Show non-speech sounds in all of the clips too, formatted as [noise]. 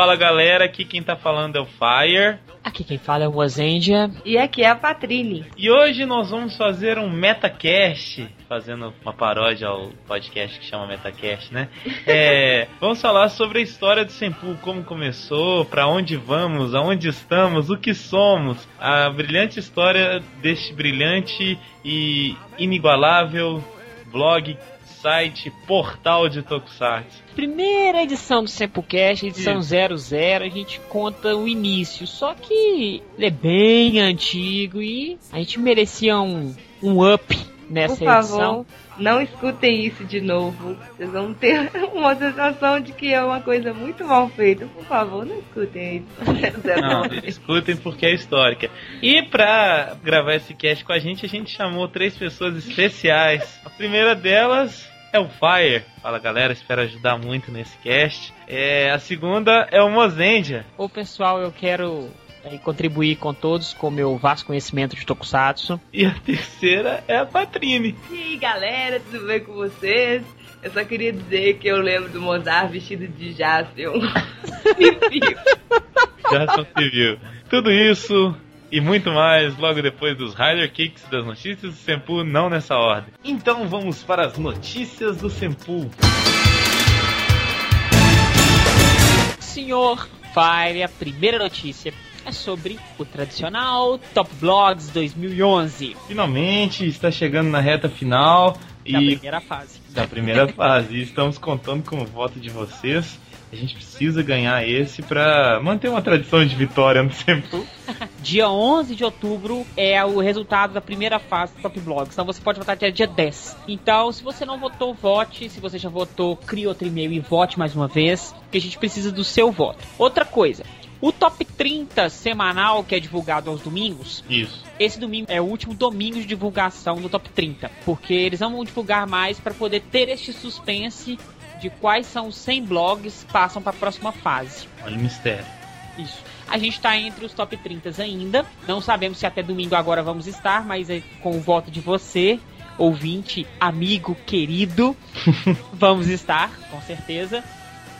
Fala galera, aqui quem tá falando é o Fire. Aqui quem fala é o Wazendia. E aqui é a Patrine. E hoje nós vamos fazer um Metacast, fazendo uma paródia ao podcast que chama Metacast, né? É, [laughs] vamos falar sobre a história do Senpu, como começou, para onde vamos, aonde estamos, o que somos, a brilhante história deste brilhante e inigualável blog site, portal de Tokusatsu. Primeira edição do Sempocast, edição Isso. 00, a gente conta o início. Só que ele é bem antigo e a gente merecia um, um up nessa Por favor, edição. Não escutem isso de novo. Vocês vão ter [laughs] uma sensação de que é uma coisa muito mal feita. Por favor, não escutem isso. Não, [laughs] escutem porque é histórica. E pra gravar esse cast com a gente, a gente chamou três pessoas especiais. A primeira delas é o Fire. Fala galera, espero ajudar muito nesse cast. É, a segunda é o Mozendia. Ô pessoal, eu quero aí, contribuir com todos com o meu vasto conhecimento de Tokusatsu. E a terceira é a Patrine. E aí galera, tudo bem com vocês? Eu só queria dizer que eu lembro do Mozart vestido de Jaspion. [laughs] [laughs] Jaspion Civil. Tudo isso e muito mais logo depois dos Rider Kicks das notícias do Senpu, não nessa ordem. Então vamos para as notícias do Senpu. Senhor Fire, a primeira notícia é sobre o tradicional Top Blogs 2011. Finalmente está chegando na reta final da e primeira fase. Da primeira fase. E estamos contando com o voto de vocês. A gente precisa ganhar esse para manter uma tradição de vitória no tempo. [laughs] dia 11 de outubro é o resultado da primeira fase do Top Blogs. Então você pode votar até dia 10. Então, se você não votou, vote. Se você já votou, crie outro e-mail e vote mais uma vez. Que a gente precisa do seu voto. Outra coisa, o top 30 semanal que é divulgado aos domingos. Isso. Esse domingo é o último domingo de divulgação do top 30. Porque eles vão divulgar mais para poder ter este suspense de quais são os 100 blogs que passam para a próxima fase. Olha o mistério. Isso. A gente está entre os top 30 ainda. Não sabemos se até domingo agora vamos estar, mas é com o voto de você, ouvinte, amigo, querido, [laughs] vamos estar, com certeza.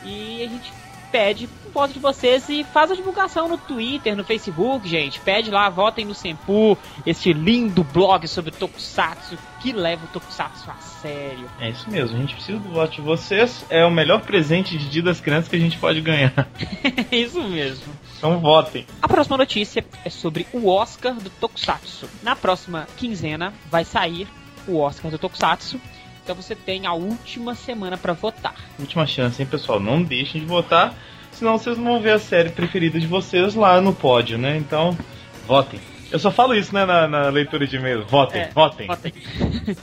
E a gente pede voto de vocês e faz a divulgação no Twitter, no Facebook, gente. Pede lá, votem no Sempu, este lindo blog sobre Tokusatsu que leva o Tokusatsu a sério. É isso mesmo, a gente precisa do voto de vocês. É o melhor presente de Dia das Crianças que a gente pode ganhar. [laughs] isso mesmo. Então votem. A próxima notícia é sobre o Oscar do Tokusatsu. Na próxima quinzena vai sair o Oscar do Tokusatsu. Então você tem a última semana para votar. Última chance, hein, pessoal? Não deixem de votar, senão vocês não vão ver a série preferida de vocês lá no pódio, né? Então, votem. Eu só falo isso, né, na, na leitura de e-mails. Votem, é, votem. votem.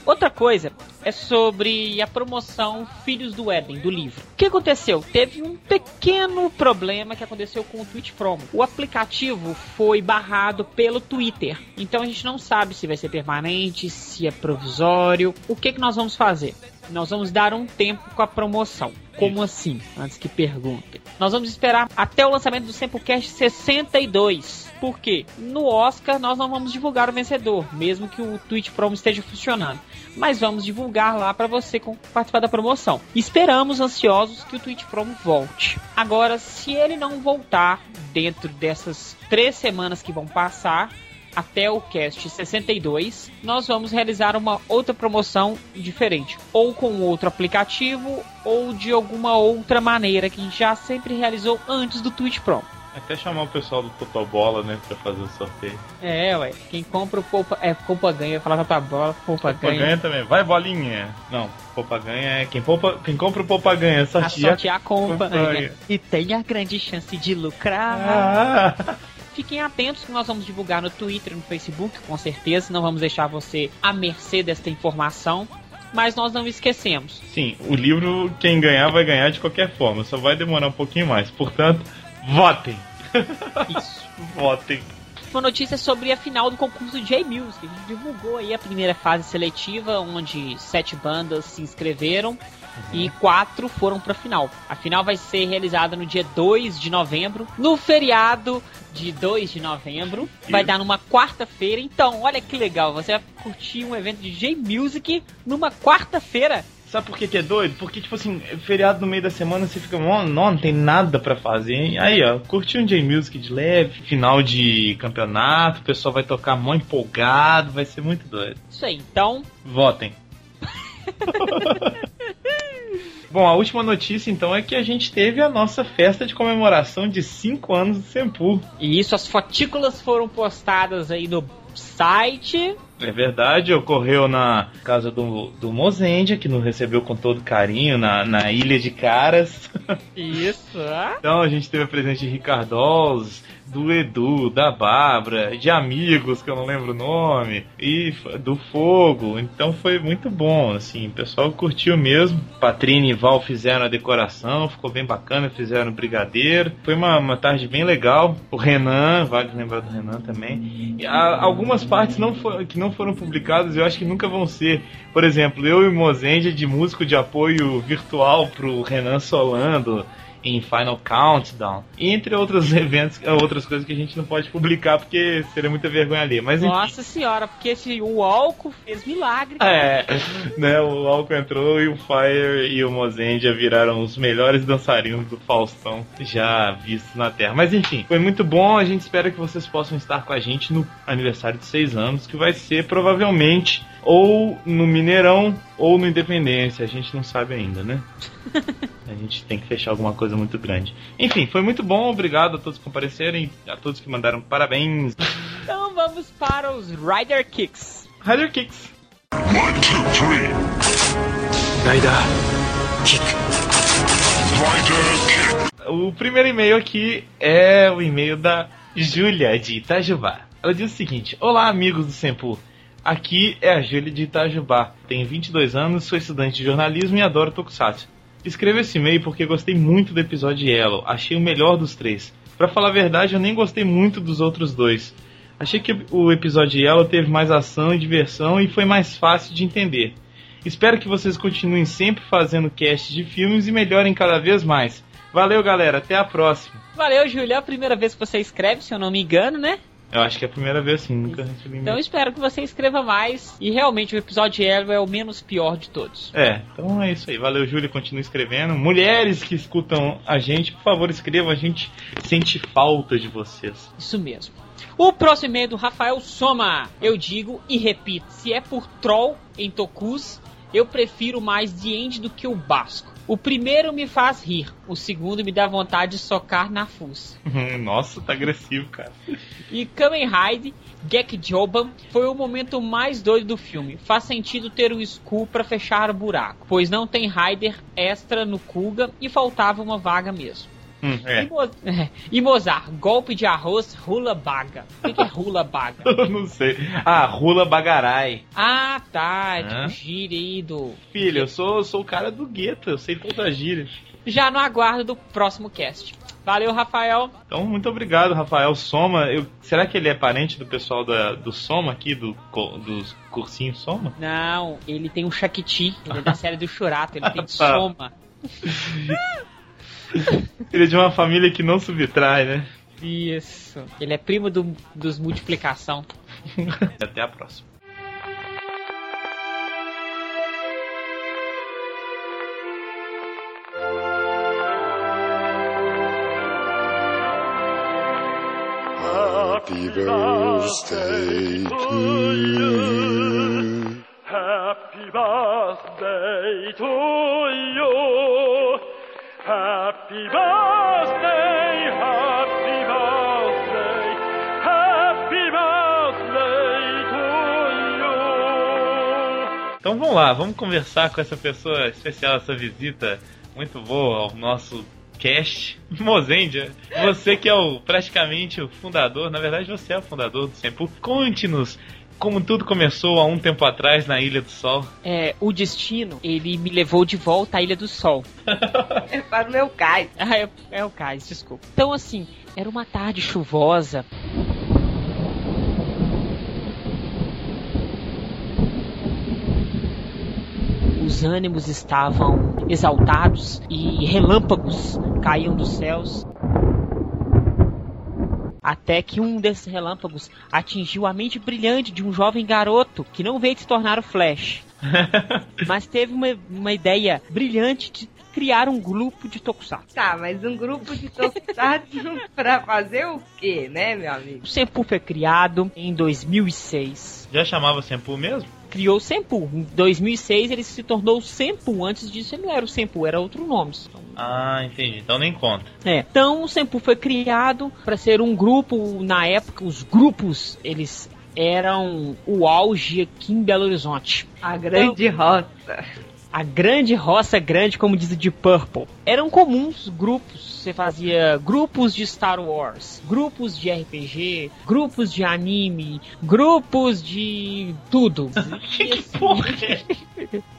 Outra coisa é sobre a promoção Filhos do Éden, do livro. O que aconteceu? Teve um pequeno problema que aconteceu com o Twitch Promo. O aplicativo foi barrado pelo Twitter. Então a gente não sabe se vai ser permanente, se é provisório. O que, que nós vamos fazer? Nós vamos dar um tempo com a promoção. Como assim? Antes que perguntem. Nós vamos esperar até o lançamento do Samplecast 62. Por quê? No Oscar nós não vamos divulgar o vencedor, mesmo que o Twitch Promo esteja funcionando. Mas vamos divulgar lá para você participar da promoção. Esperamos ansiosos que o Twitch Promo volte. Agora, se ele não voltar dentro dessas três semanas que vão passar, até o cast 62, nós vamos realizar uma outra promoção diferente, ou com outro aplicativo, ou de alguma outra maneira que a gente já sempre realizou antes do Twitch Pro. Até chamar o pessoal do Totobola, né, pra fazer o sorteio. É, ué. Quem compra o Poupa. É, Poupa ganha, falar Totobola, Poupa, Poupa ganha. ganha também. Vai, bolinha. Não, Poupa ganha é. Quem, poupa, quem compra o Poupa ganha. Sortear, a sortear compra. Né? E tem a grande chance de lucrar. Ah. Fiquem atentos que nós vamos divulgar no Twitter e no Facebook, com certeza. Não vamos deixar você à mercê desta informação. Mas nós não esquecemos. Sim, o livro, quem ganhar, vai ganhar de qualquer forma. Só vai demorar um pouquinho mais. Portanto, votem! [laughs] Isso. votem! Uma notícia sobre a final do concurso J-Music. A gente divulgou aí a primeira fase seletiva, onde sete bandas se inscreveram e quatro foram para a final. A final vai ser realizada no dia 2 de novembro, no feriado de 2 de novembro. Isso. Vai dar numa quarta-feira. Então, olha que legal, você vai curtir um evento de J-Music numa quarta-feira. Sabe por que, que é doido? Porque, tipo assim, feriado no meio da semana você fica, não, não tem nada para fazer. Aí, ó, curtir um J-Music de leve, final de campeonato, o pessoal vai tocar mó empolgado, vai ser muito doido. Isso aí, então. Votem. [laughs] Bom, a última notícia então é que a gente teve a nossa festa de comemoração de 5 anos do Sempu. E isso, as fotículas foram postadas aí no site. É verdade, ocorreu na casa do, do Mozendia, que nos recebeu com todo carinho na, na Ilha de Caras. [laughs] Isso. então a gente teve a presença de Ricardos, do Edu, da Bárbara, de amigos que eu não lembro o nome, e do Fogo. Então foi muito bom, assim, o pessoal curtiu mesmo. Patrine e Val fizeram a decoração, ficou bem bacana, fizeram o brigadeiro. Foi uma, uma tarde bem legal. O Renan, vale lembrar do Renan também. E, algumas partes não for, que não foram publicadas, eu acho que nunca vão ser. Por exemplo, eu e Mozendia de músico de apoio virtual pro Renan Solando em Final Countdown, entre outros [laughs] eventos, outras coisas que a gente não pode publicar porque seria muita vergonha ali. Mas Nossa senhora, porque esse, o Alco fez milagre. É, [laughs] né, o Alco entrou e o Fire e o Mozendia viraram os melhores dançarinos do Faustão já vistos na Terra. Mas enfim, foi muito bom, a gente espera que vocês possam estar com a gente no aniversário de seis anos, que vai ser provavelmente ou no Mineirão ou no Independência, a gente não sabe ainda, né? [laughs] a gente tem que fechar alguma coisa muito grande. Enfim, foi muito bom, obrigado a todos que compareceram, a todos que mandaram parabéns. Então vamos para os Rider Kicks. Rider Kicks. One, two, three. Rider Kick. Rider Kick. O primeiro e-mail aqui é o e-mail da Júlia de Itajubá. Ela diz o seguinte: Olá, amigos do Sempu. Aqui é a Júlia de Itajubá. Tenho 22 anos, sou estudante de jornalismo e adoro Tokusatsu. Escrevo esse e-mail porque gostei muito do episódio de Yellow. Achei o melhor dos três. Para falar a verdade, eu nem gostei muito dos outros dois. Achei que o episódio Yellow teve mais ação e diversão e foi mais fácil de entender. Espero que vocês continuem sempre fazendo cast de filmes e melhorem cada vez mais. Valeu, galera. Até a próxima. Valeu, Júlia. É a primeira vez que você escreve, se eu não me engano, né? Eu acho que é a primeira vez sim, nunca recebi Então espero que você escreva mais. E realmente o episódio de Elo é o menos pior de todos. É, então é isso aí. Valeu, Júlia. Continue escrevendo. Mulheres que escutam a gente, por favor, escrevam. A gente sente falta de vocês. Isso mesmo. O próximo e-mail é do Rafael Soma. Eu digo e repito: se é por troll em Tokus, eu prefiro mais The End do que o Basco. O primeiro me faz rir, o segundo me dá vontade de socar na fuça. [laughs] Nossa, tá agressivo, cara. E Kamen Rider Gekjoban foi o momento mais doido do filme. Faz sentido ter um Skull para fechar o buraco, pois não tem Rider extra no Kuga e faltava uma vaga mesmo. Hum, é. E, [laughs] é. Mozart, golpe de arroz, rula baga. O que, é rula baga? [laughs] Eu não sei. Ah, rula bagarai. Ah, tá. É tipo gíria aí do. Filho, eu sou, sou o cara do gueto, eu sei todas as gírias. Já no aguardo do próximo cast. Valeu, Rafael. Então, muito obrigado, Rafael Soma. Eu, será que ele é parente do pessoal da, do Soma aqui, do, dos cursinhos Soma? Não, ele tem um Shakti, ele é da [laughs] série do Churato, ele tem tá. Soma. [laughs] Ele é de uma família que não subtrai, né? Isso. Ele é primo do, dos multiplicação. Até a próxima. Happy birthday to you. Happy birthday to you. Então vamos lá, vamos conversar com essa pessoa especial, essa visita muito boa ao nosso cast. [laughs] Mozendia, você que é o praticamente o fundador, na verdade você é o fundador do Sempo. Conte-nos como tudo começou há um tempo atrás na Ilha do Sol. É, o destino, ele me levou de volta à Ilha do Sol. [laughs] [laughs] é para o meu cais. Ah, é, é o cais, desculpa. Então, assim, era uma tarde chuvosa. Os ânimos estavam exaltados e relâmpagos caíam dos céus até que um desses relâmpagos atingiu a mente brilhante de um jovem garoto que não veio se tornar o Flash. [laughs] mas teve uma, uma ideia brilhante de criar um grupo de tokusatsu. Tá, mas um grupo de tokusatsu [laughs] pra fazer o quê, né, meu amigo? O Senpu foi criado em 2006. Já chamava Senpu mesmo? Criou o Senpu. Em 2006 ele se tornou o Senpu. Antes disso ele não era o Senpu, era outro nome. Ah, entendi. Então nem conta. É. Então o Senpu foi criado para ser um grupo. Na época, os grupos eles eram o auge aqui em Belo Horizonte. A grande roça. A grande roça grande, como diz o de Purple. Eram comuns grupos. Você fazia grupos de Star Wars, grupos de RPG, grupos de anime, grupos de tudo. [laughs] que porra é?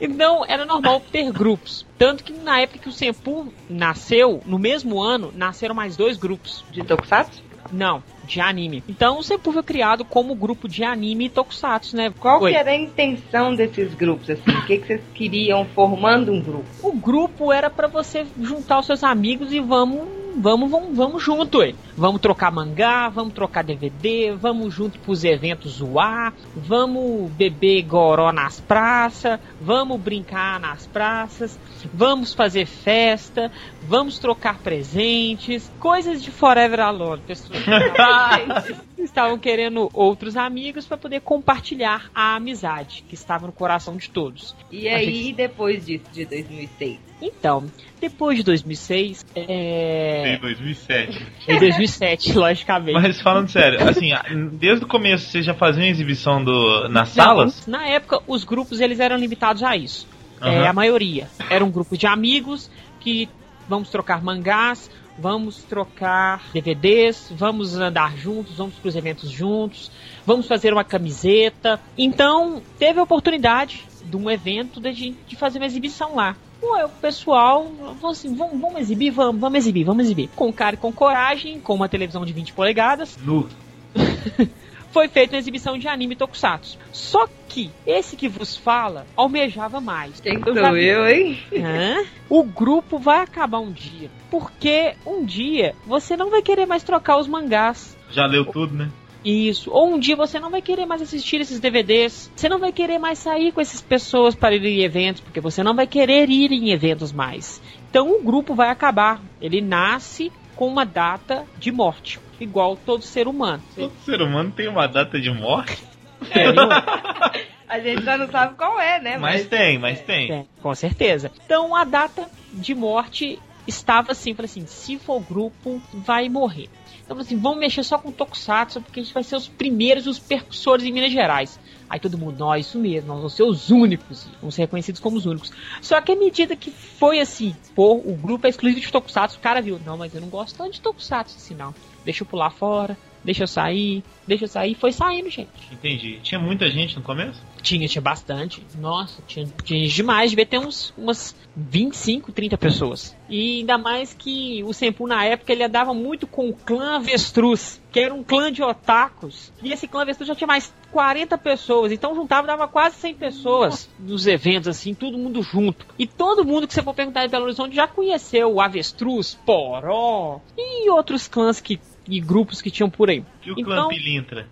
Então era normal ter grupos. Tanto que na época que o Senpu nasceu, no mesmo ano, nasceram mais dois grupos. De tokusatsu? Não, de anime. Então o Senpu foi criado como grupo de anime e tokusatsu, né? Qual Oi. que era a intenção desses grupos, assim? O que, que vocês queriam formando um grupo? O grupo era pra você juntar os seus amigos e vamos, vamos, vamos, vamos junto, ué. Vamos trocar mangá, vamos trocar DVD, vamos junto pros eventos zoar, vamos beber goró nas praças, vamos brincar nas praças, vamos fazer festa, vamos trocar presentes, coisas de Forever Alone. Pessoas [laughs] estavam querendo outros amigos para poder compartilhar a amizade que estava no coração de todos. E aí, depois disso, de 2006? Então, depois de 2006, é... Em 2007. em 2007, [laughs] logicamente. Mas falando sério, assim, desde o começo vocês já faziam exibição do, nas salas? Não, na época, os grupos eles eram limitados a isso. Aham. É, a maioria. Era um grupo de amigos que vamos trocar mangás, vamos trocar DVDs, vamos andar juntos, vamos para os eventos juntos, vamos fazer uma camiseta. Então, teve a oportunidade de um evento de, de fazer uma exibição lá. Ué, o pessoal falou assim: vamos, vamos exibir, vamos, vamos exibir, vamos exibir. Com cara e com coragem, com uma televisão de 20 polegadas, Nu. [laughs] foi feita uma exibição de anime tokusatsu. Só que esse que vos fala almejava mais. Quem Eu sou eu, hein? Hã? [laughs] O grupo vai acabar um dia. Porque um dia você não vai querer mais trocar os mangás. Já leu tudo, né? Isso. Ou um dia você não vai querer mais assistir esses DVDs. Você não vai querer mais sair com essas pessoas para ir em eventos, porque você não vai querer ir em eventos mais. Então o grupo vai acabar. Ele nasce com uma data de morte, igual todo ser humano. Todo ser humano tem uma data de morte. É? [laughs] A gente só não sabe qual é, né? Mas tem, mas tem. É, com certeza. Então a data de morte estava assim, falei assim, se for grupo, vai morrer. Então assim, vamos mexer só com Tokusatsu, porque a gente vai ser os primeiros, os percussores em Minas Gerais. Aí todo mundo, nós, isso mesmo, nós vamos ser os únicos, vamos ser reconhecidos como os únicos. Só que à medida que foi assim, pô, o grupo é exclusivo de Tokusatsu, o cara viu, não, mas eu não gosto tanto de Tokusatsu assim não. Deixa eu pular fora, deixa eu sair, deixa eu sair, foi saindo, gente. Entendi. Tinha muita gente no começo? Tinha, tinha bastante. Nossa, tinha, tinha demais. Devia ter uns, umas 25, 30 pessoas. E ainda mais que o Senpu na época ele andava muito com o clã Avestruz, que era um clã de otakus. E esse clã Avestruz já tinha mais 40 pessoas. Então juntava, dava quase 100 pessoas nos eventos, assim, todo mundo junto. E todo mundo que você for perguntar de Belo Horizonte já conheceu o Avestruz, Poró e outros clãs que, e grupos que tinham por aí. E o clã Então- Pilintra?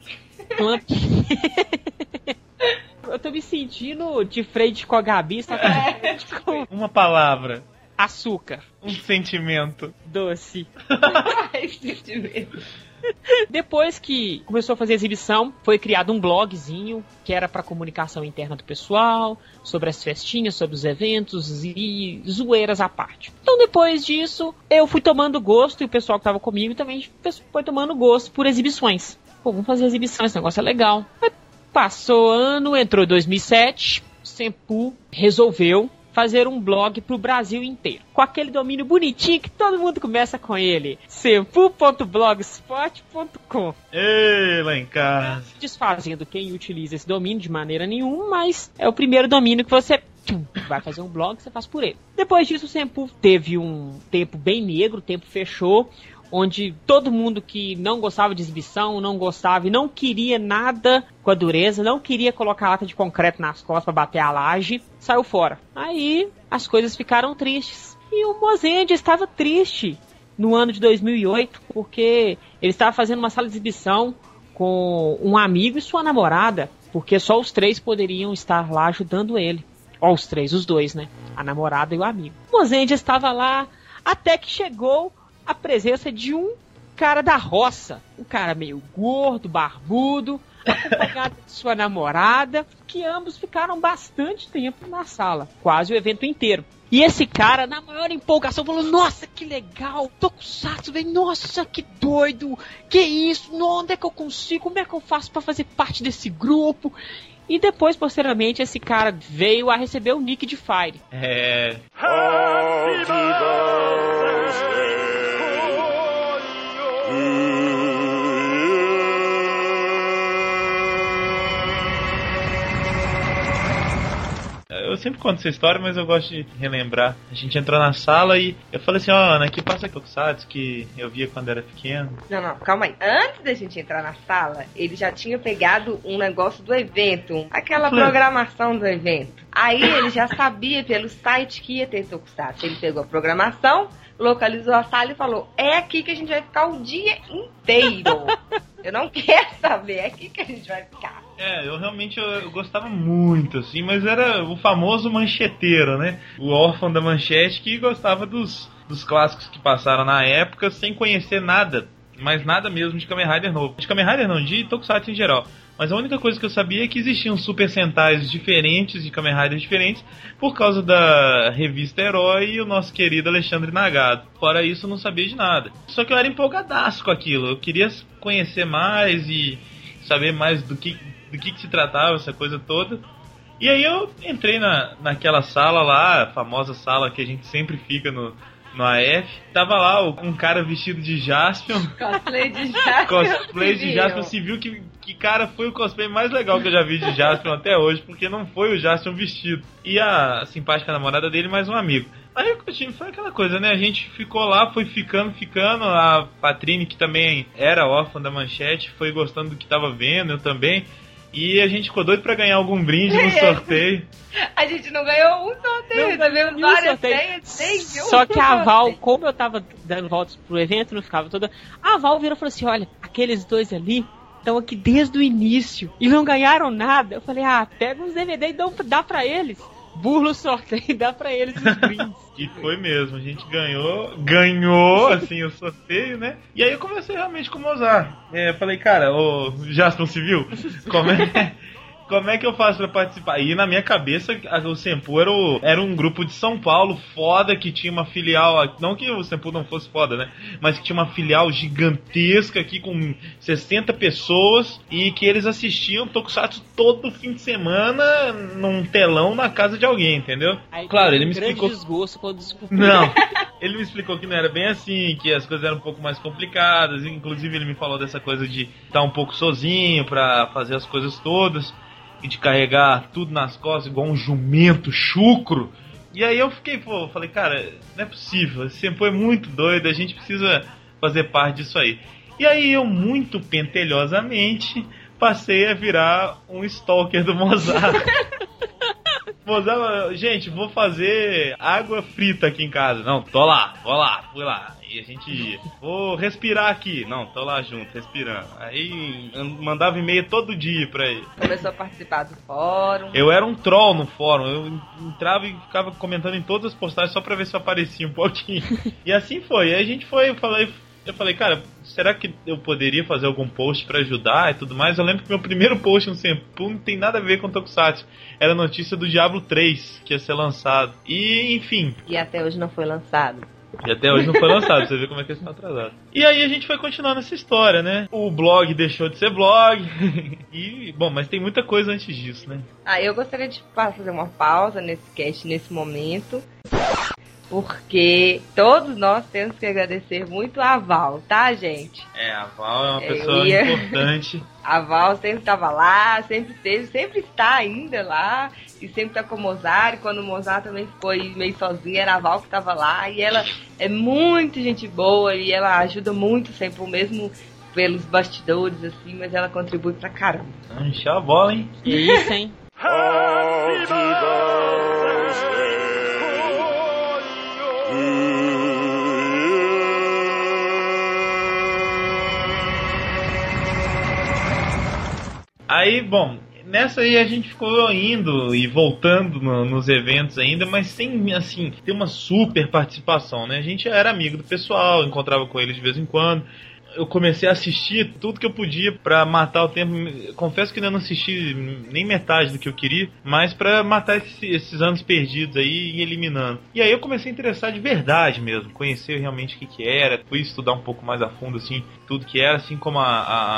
Clã- [laughs] Eu tô me sentindo de frente com a Gabi, só que com Uma palavra. açúcar, Um sentimento. doce. [laughs] Sentimento. [laughs] Depois que começou a fazer exibição, foi criado um blogzinho que era para comunicação interna do pessoal, sobre as festinhas, sobre os eventos e zoeiras à parte. Então depois disso, eu fui tomando gosto e o pessoal que tava comigo também foi tomando gosto por exibições. Pô, vamos fazer exibição, esse negócio é legal. Aí passou ano, entrou 2007, Sempu resolveu fazer um blog pro Brasil inteiro. Com aquele domínio bonitinho que todo mundo começa com ele. sempu.blogspot.com Ei, lá em casa. Desfazendo quem utiliza esse domínio de maneira nenhuma, mas é o primeiro domínio que você vai fazer um blog, você faz por ele. Depois disso, o Sempu teve um tempo bem negro, o tempo fechou, onde todo mundo que não gostava de exibição, não gostava e não queria nada com a dureza, não queria colocar lata de concreto nas costas para bater a laje, saiu fora. Aí as coisas ficaram tristes. E o Mozende estava triste no ano de 2008, porque ele estava fazendo uma sala de exibição com um amigo e sua namorada. porque só os três poderiam estar lá ajudando ele. Ó, os três, os dois, né? A namorada e o amigo. Mozende estava lá até que chegou a presença de um cara da roça. Um cara meio gordo, barbudo, acompanhado de sua namorada, que ambos ficaram bastante tempo na sala, quase o evento inteiro. E esse cara, na maior empolgação, falou: Nossa, que legal! Tokusatsu, velho! Nossa, que doido! Que isso? Onde é que eu consigo? Como é que eu faço para fazer parte desse grupo? E depois, posteriormente, esse cara veio a receber o nick de Fire. É. Eu sempre conto essa história, mas eu gosto de relembrar. A gente entrou na sala e eu falei assim, ó, oh, Ana, aqui passa Tokusatsu que eu via quando era pequeno. Não, não, calma aí. Antes da gente entrar na sala, ele já tinha pegado um negócio do evento, aquela programação do evento. Aí ele já sabia pelo site que ia ter Tokusatsu. Ele pegou a programação, localizou a sala e falou: É aqui que a gente vai ficar o dia inteiro. [laughs] Eu não quero saber, é aqui que a gente vai ficar. É, eu realmente eu, eu, gostava muito, assim, mas era o famoso mancheteiro, né? O órfão da manchete que gostava dos, dos clássicos que passaram na época sem conhecer nada, mas nada mesmo de Kamen Rider novo. De Kamen Rider não, de Tokusatsu em geral. Mas a única coisa que eu sabia é que existiam Super Sentais diferentes de Kamen Riders diferentes por causa da revista Herói e o nosso querido Alexandre Nagado. Fora isso, eu não sabia de nada. Só que eu era empolgadaço com aquilo. Eu queria conhecer mais e saber mais do que, do que, que se tratava essa coisa toda. E aí eu entrei na, naquela sala lá, a famosa sala que a gente sempre fica no, no AF. Tava lá um cara vestido de Jaspion. [laughs] Cosplay de Jaspion. cosplay de Jaspion. Se viu que, que cara foi o cosplay mais legal que eu já vi de Jaspion até hoje, porque não foi o Jaspion vestido. E a simpática namorada dele, mais um amigo. Aí o time foi aquela coisa, né? A gente ficou lá, foi ficando, ficando. A Patrine, que também era órfã da manchete, foi gostando do que tava vendo, eu também. E a gente ficou doido pra ganhar algum brinde no [laughs] sorteio. a gente não ganhou um sorteio, recebemos várias senhas, Só que a Val, como eu tava dando voltas pro evento, não ficava toda. A Val virou e falou assim: olha, aqueles dois ali estão aqui desde o início e não ganharam nada. Eu falei, ah, pega uns DVD e dá, dá pra eles burla o sorteio e dá pra eles os brindes. e foi mesmo, a gente ganhou, ganhou, assim, o sorteio, né? E aí eu comecei realmente com o Mozart. É, falei, cara, o Jasper Civil, como é, como é que eu faço para participar? E na minha cabeça, o Sempu era, o, era um grupo de São Paulo foda que tinha uma filial. Não que o Sempu não fosse foda, né? Mas que tinha uma filial gigantesca aqui com 60 pessoas e que eles assistiam Tokusatsu todo fim de semana num telão na casa de alguém, entendeu? Aí, claro, ele me explicou. Desgosto quando Não. [laughs] Ele me explicou que não era bem assim, que as coisas eram um pouco mais complicadas. Inclusive, ele me falou dessa coisa de estar um pouco sozinho para fazer as coisas todas e de carregar tudo nas costas igual um jumento chucro. E aí eu fiquei, pô, falei, cara, não é possível, esse tempo é muito doido, a gente precisa fazer parte disso aí. E aí eu, muito pentelhosamente, passei a virar um stalker do Mozart. [laughs] Mozart, gente, vou fazer água frita aqui em casa. Não, tô lá, vou lá, fui lá. E a gente ia. Vou respirar aqui. Não, tô lá junto, respirando. Aí mandava e-mail todo dia pra ele. Começou a participar do fórum. Eu era um troll no fórum. Eu entrava e ficava comentando em todas as postagens só pra ver se eu aparecia um pouquinho. [laughs] e assim foi. Aí a gente foi, eu falei, eu falei, cara, será que eu poderia fazer algum post para ajudar e tudo mais? Eu lembro que meu primeiro post no Senpu não tem nada a ver com Tokusatsu. Era notícia do Diablo 3, que ia ser lançado. E, enfim. E até hoje não foi lançado. E até hoje não foi lançado, você vê como é que eles estão atrasados. E aí a gente foi continuando essa história, né? O blog deixou de ser blog. [laughs] e, bom, mas tem muita coisa antes disso, né? Ah, eu gostaria de fazer uma pausa nesse cast nesse momento porque todos nós temos que agradecer muito a Val, tá, gente? É, a Val é uma pessoa ia... importante. [laughs] A Val sempre estava lá, sempre esteve, sempre está ainda lá, e sempre tá com o Mozart. E quando o Mozart também ficou meio sozinha, era a Val que estava lá, e ela é muito gente boa, e ela ajuda muito sempre, mesmo pelos bastidores, assim, mas ela contribui pra caramba. Encheu a bola, hein? Isso, hein? Aí, bom, nessa aí a gente ficou indo e voltando no- nos eventos ainda, mas sem, assim, ter uma super participação, né? A gente era amigo do pessoal, encontrava com eles de vez em quando. Eu comecei a assistir tudo que eu podia pra matar o tempo. Confesso que ainda não assisti nem metade do que eu queria, mas pra matar esse- esses anos perdidos aí e eliminando. E aí eu comecei a interessar de verdade mesmo, conhecer realmente o que que era, fui estudar um pouco mais a fundo assim, tudo que era, assim como a,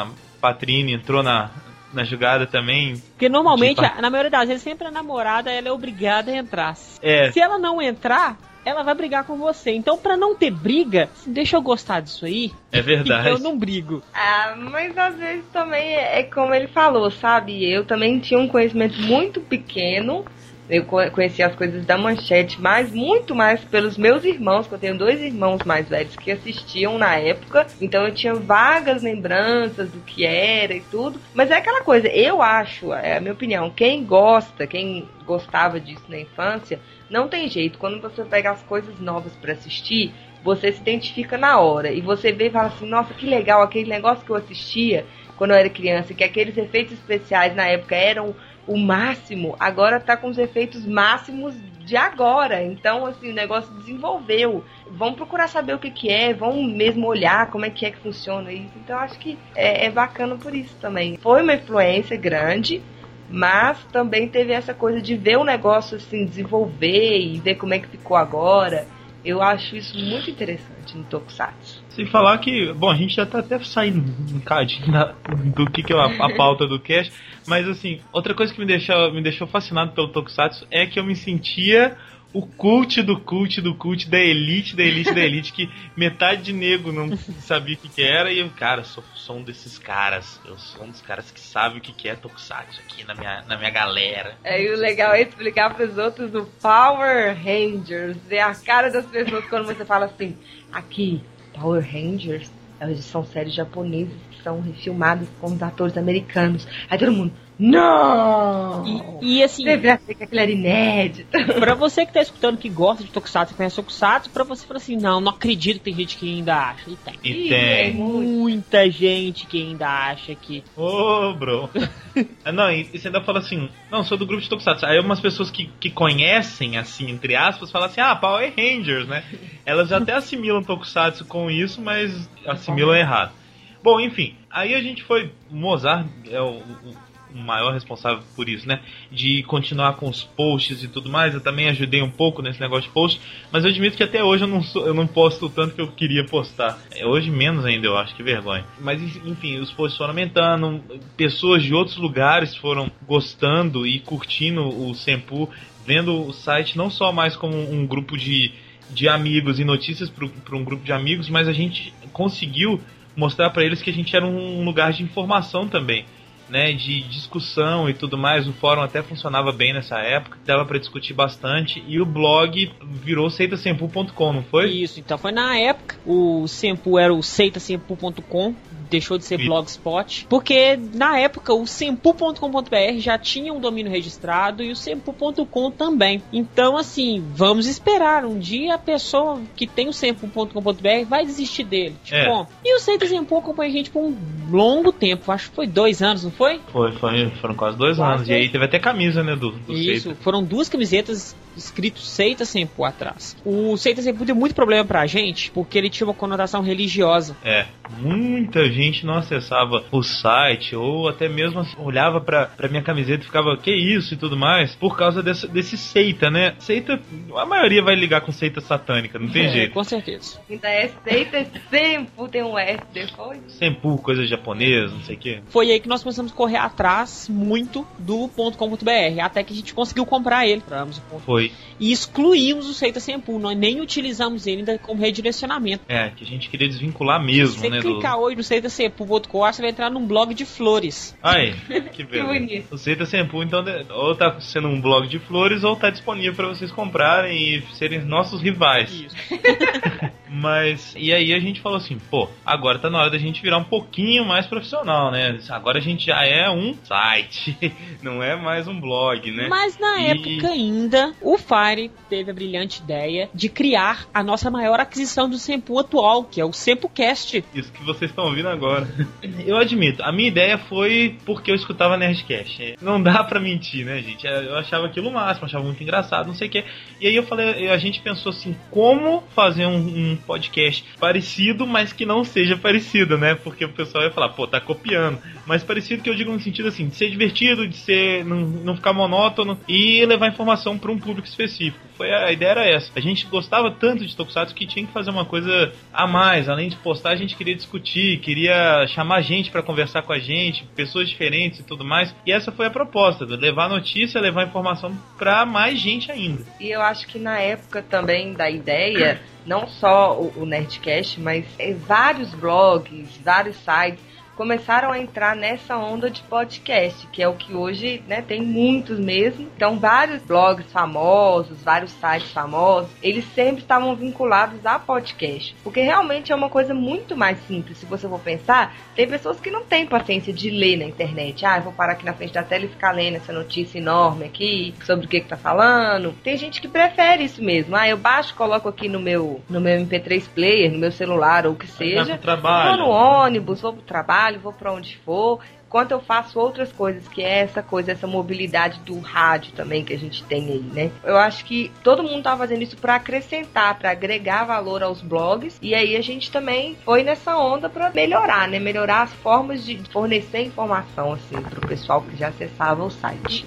a Patrine entrou na na jogada também. Porque normalmente, De na maioria das vezes, sempre a namorada ela é obrigada a entrar. É, Se ela não entrar, ela vai brigar com você. Então, pra não ter briga, deixa eu gostar disso aí. é verdade. Eu não brigo. Ah, mas às vezes também é é como ele falou, sabe? Eu também tinha um conhecimento muito pequeno. Eu co- conhecia as coisas da manchete, mas muito mais pelos meus irmãos, que eu tenho dois irmãos mais velhos que assistiam na época. Então eu tinha vagas lembranças do que era e tudo. Mas é aquela coisa, eu acho, é a minha opinião, quem gosta, quem gostava disso na infância, não tem jeito. Quando você pega as coisas novas pra assistir, você se identifica na hora. E você vê e fala assim, nossa, que legal, aquele negócio que eu assistia quando eu era criança, que aqueles efeitos especiais na época eram o máximo, agora tá com os efeitos máximos de agora. Então, assim, o negócio desenvolveu. Vão procurar saber o que, que é, vão mesmo olhar como é que é que funciona isso. Então, acho que é, é bacana por isso também. Foi uma influência grande, mas também teve essa coisa de ver o negócio assim desenvolver e ver como é que ficou agora. Eu acho isso muito interessante no Tokusatsu. Sem falar que, bom, a gente já tá até saindo um bocadinho do que, que é a, a pauta do cast, mas assim, outra coisa que me deixou, me deixou fascinado pelo Tokusatsu é que eu me sentia o cult do cult do cult da elite da elite da elite, que metade de nego não sabia o que, que era, e eu, cara, sou, sou um desses caras, eu sou um dos caras que sabe o que, que é Tokusatsu aqui na minha, na minha galera. É, e o legal é explicar para os outros o Power Rangers. É a cara das pessoas quando você fala assim, aqui, Power Rangers, elas são séries japonesas que são refilmadas com os atores americanos. Aí todo mundo, não! E, e assim, Devia ser que aquilo era inédito. pra você que tá escutando que gosta de Tokusatsu, conhece Tokusatsu, pra você falar assim, não, não acredito que tem gente que ainda acha. E tem. E tem. é. Muita gente que ainda acha que. Ô, bro. Ah, não, e e você ainda fala assim, não, sou do grupo de Tokusatsu. Aí umas pessoas que, que conhecem, assim, entre aspas, falam assim, ah, Power Rangers, né? Elas já até assimilam Tokusatsu com isso, mas assimilam errado. Bom, enfim, aí a gente foi. Mozart é o- o maior responsável por isso, né? De continuar com os posts e tudo mais. Eu também ajudei um pouco nesse negócio de post, mas eu admito que até hoje eu não, sou, eu não posto o tanto que eu queria postar. É, Hoje menos ainda, eu acho, que vergonha. Mas enfim, os posts foram aumentando, pessoas de outros lugares foram gostando e curtindo o Sempu, vendo o site não só mais como um grupo de, de amigos e notícias para um grupo de amigos, mas a gente conseguiu mostrar para eles que a gente era um lugar de informação também. Né, de discussão e tudo mais, o fórum até funcionava bem nessa época, dava para discutir bastante e o blog virou seitasempu.com, não foi? Isso, então foi na época. O Sempu era o seitasempu.com, deixou de ser blogspot, porque na época o sempu.com.br já tinha um domínio registrado e o sempu.com também. Então, assim, vamos esperar. Um dia a pessoa que tem o sempu.com.br vai desistir dele. Tipo, É. bom, e o Seita Sempu acompanha a gente por um longo tempo, acho que foi dois anos, não foi? Foi, foi, foram quase dois Quase anos. E aí teve até camisa, né, do, do Isso, Seita. foram duas camisetas escrito Seita Sempu atrás. O Seita Sempu deu muito problema pra gente, porque ele tinha uma conotação religiosa. É, muita gente não acessava o site ou até mesmo assim, olhava pra, pra minha camiseta e ficava, que isso e tudo mais, por causa desse, desse seita, né? Seita, a maioria vai ligar com seita satânica, não tem É, jeito. Com certeza. Ainda é seita sempre tem um S depois. Sempu, coisa japonesa, não sei o quê. Foi aí que nós começamos a correr atrás muito do .com.br, até que a gente conseguiu comprar ele pra E excluímos o Seita Sempu, nós nem utilizamos ele ainda como redirecionamento. É, que a gente queria desvincular mesmo, Se você né? Do... clicar hoje no seitasempu.com, você vai entrar num blog de flores. Ai, [laughs] que beleza. bonito. O Seita Sempu, então, ou tá sendo um blog de flores, ou tá disponível pra vocês comprarem e serem nossos rivais. Isso. [laughs] Mas, e aí a gente falou assim, pô, agora tá na hora da gente virar um pouquinho mais profissional, né? Agora a gente já é um site, [laughs] não é mais um blog, né? Mas na E- época ainda, o Fire teve a brilhante ideia de criar a nossa maior aquisição do Sempo atual, que é o SempoCast. Isso que vocês estão ouvindo agora. Eu admito, a minha ideia foi porque eu escutava Nerdcast. Não dá pra mentir, né, gente? Eu achava aquilo máximo, achava muito engraçado, não sei o quê. E aí eu falei, a gente pensou assim, como fazer um, um podcast parecido, mas que não seja parecido, né? Porque o pessoal ia falar, pô, tá copiando. Mas parecido que eu digo no sentido assim, de ser divertido, de ser não, não ficar monótono e levar informação para um público específico. Foi a, a ideia era essa. A gente gostava tanto de Tokusatsu que tinha que fazer uma coisa a mais. Além de postar, a gente queria discutir, queria chamar gente para conversar com a gente, pessoas diferentes e tudo mais. E essa foi a proposta, levar notícia, levar informação para mais gente ainda. E eu acho que na época também da ideia, não só o, o Nerdcast, mas é, vários blogs, vários sites começaram a entrar nessa onda de podcast, que é o que hoje né, tem muitos mesmo. Então, vários blogs famosos, vários sites famosos, eles sempre estavam vinculados a podcast, porque realmente é uma coisa muito mais simples. Se você for pensar, tem pessoas que não têm paciência de ler na internet. Ah, eu vou parar aqui na frente da tela e ficar lendo essa notícia enorme aqui sobre o que, que tá falando. Tem gente que prefere isso mesmo. Ah, eu baixo, coloco aqui no meu, no meu MP3 player, no meu celular ou o que seja. Vou no ônibus, vou pro trabalho trabalho, vou para onde for, enquanto eu faço outras coisas, que é essa coisa, essa mobilidade do rádio também que a gente tem aí, né? Eu acho que todo mundo tá fazendo isso para acrescentar, para agregar valor aos blogs, e aí a gente também foi nessa onda para melhorar, né? Melhorar as formas de fornecer informação assim pro pessoal que já acessava o site.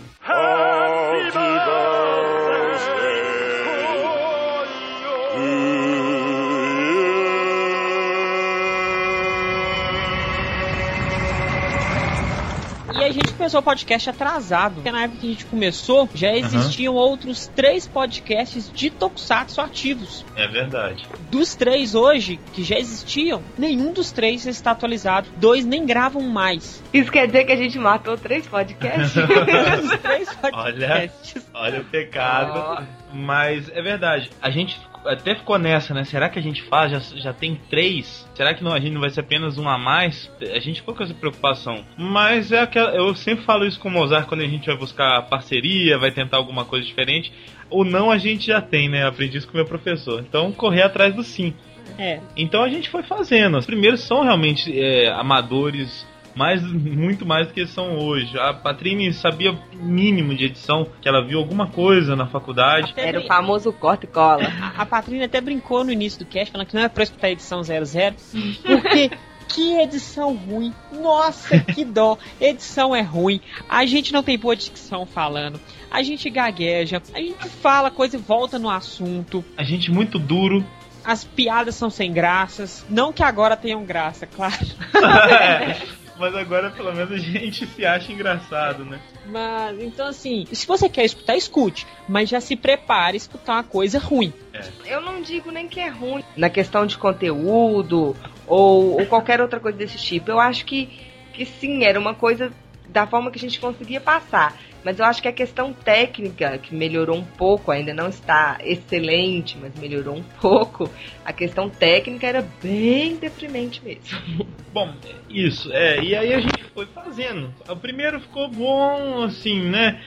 E a gente começou o podcast atrasado. Porque na época que a gente começou, já existiam uhum. outros três podcasts de Tokusatsu ativos. É verdade. Dos três hoje, que já existiam, nenhum dos três está atualizado. Dois nem gravam mais. Isso quer dizer que a gente matou três podcasts? [laughs] três podcasts. Olha, olha o pecado. Oh. Mas é verdade. A gente até ficou nessa, né? Será que a gente faz? Já, já tem três? Será que não, a gente não vai ser apenas um a mais? A gente ficou com essa preocupação. Mas é aquela. Eu sempre falo isso com o Mozart quando a gente vai buscar parceria, vai tentar alguma coisa diferente. Ou não a gente já tem, né? Eu aprendi isso com o meu professor. Então correr atrás do sim. É. Então a gente foi fazendo. Os primeiros são realmente é, amadores mais, muito mais do que são hoje. A Patrine sabia mínimo de edição, que ela viu alguma coisa na faculdade. Até Era o famoso corte e cola. A, a Patrine até brincou no início do cast, falando que não é pra escutar a edição 00, porque que edição ruim. Nossa, que dó. Edição é ruim. A gente não tem boa dicção falando. A gente gagueja. A gente fala coisa e volta no assunto. A gente muito duro. As piadas são sem graças. Não que agora tenham graça, claro. [laughs] [laughs] Mas agora pelo menos a gente se acha engraçado, né? Mas, então assim, se você quer escutar, escute. Mas já se prepare a escutar uma coisa ruim. É. Eu não digo nem que é ruim na questão de conteúdo ou, ou qualquer outra coisa desse tipo. Eu acho que, que sim, era uma coisa da forma que a gente conseguia passar. Mas eu acho que a questão técnica, que melhorou um pouco, ainda não está excelente, mas melhorou um pouco, a questão técnica era bem deprimente mesmo. [laughs] Bom, isso, é, e aí a gente foi fazendo. O primeiro ficou bom, assim, né?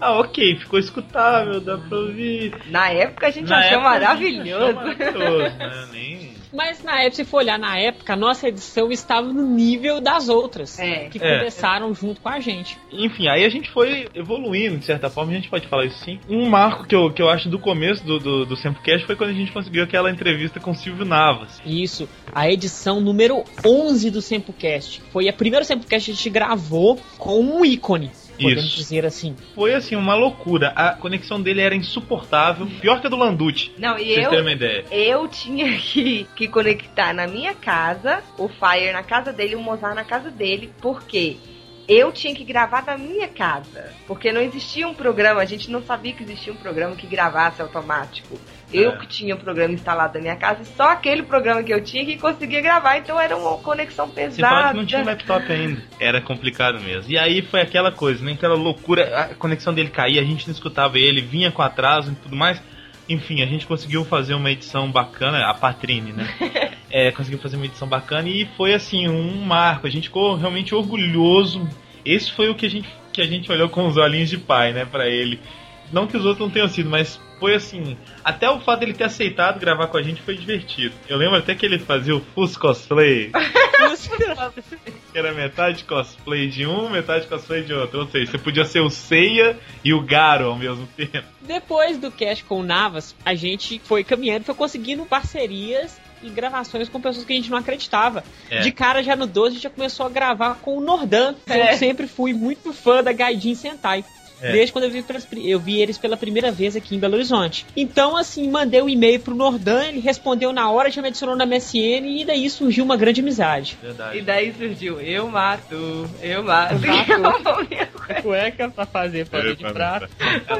Ah, ok, ficou escutável, dá pra ouvir. Na época a gente Na achou maravilhoso. Gente achou maravilhoso, né? Nem mas na época, se for olhar na época, a nossa edição estava no nível das outras é. que é. começaram junto com a gente. Enfim, aí a gente foi evoluindo, de certa forma, a gente pode falar isso sim. Um marco que eu, que eu acho do começo do, do, do Sempocast foi quando a gente conseguiu aquela entrevista com o Silvio Navas. Isso, a edição número 11 do Sempocast. Foi a primeira Sempocast que a gente gravou com um ícone podemos Isso. dizer assim. Foi assim, uma loucura. A conexão dele era insuportável, pior que a do Landucci. Não, e eu, uma ideia. eu tinha [laughs] que, que conectar na minha casa, o Fire na casa dele e o Mozart na casa dele, porque eu tinha que gravar da minha casa. Porque não existia um programa, a gente não sabia que existia um programa que gravasse automático. Eu é. que tinha o programa instalado na minha casa, só aquele programa que eu tinha que conseguia gravar, então era uma conexão pesada. Que não tinha laptop ainda. Era complicado mesmo. E aí foi aquela coisa, né? Aquela loucura, a conexão dele caía, a gente não escutava ele, vinha com atraso e tudo mais. Enfim, a gente conseguiu fazer uma edição bacana, a Patrine, né? [laughs] é, conseguiu fazer uma edição bacana e foi assim, um marco. A gente ficou realmente orgulhoso. Esse foi o que a gente, que a gente olhou com os olhinhos de pai, né, para ele Não que os outros não tenham sido, mas foi assim. Até o fato dele ter aceitado gravar com a gente foi divertido. Eu lembro até que ele fazia o Fus [laughs] Cosplay. que era metade cosplay de um, metade cosplay de outro. Ou seja, você podia ser o Seiya e o Garo ao mesmo tempo. Depois do cast com o Navas, a gente foi caminhando, foi conseguindo parcerias e gravações com pessoas que a gente não acreditava. É. De cara, já no 12, a gente já começou a gravar com o Nordan. É. Eu sempre fui muito fã da Gaijin Sentai. É. Desde quando eu vi, eu vi eles pela primeira vez aqui em Belo Horizonte. Então, assim, mandei o e-mail pro Nordan, ele respondeu na hora, já me adicionou na MSN e daí surgiu uma grande amizade. Verdade. E daí surgiu, eu mato, eu mato. [laughs] Cueca pra fazer pano de prato.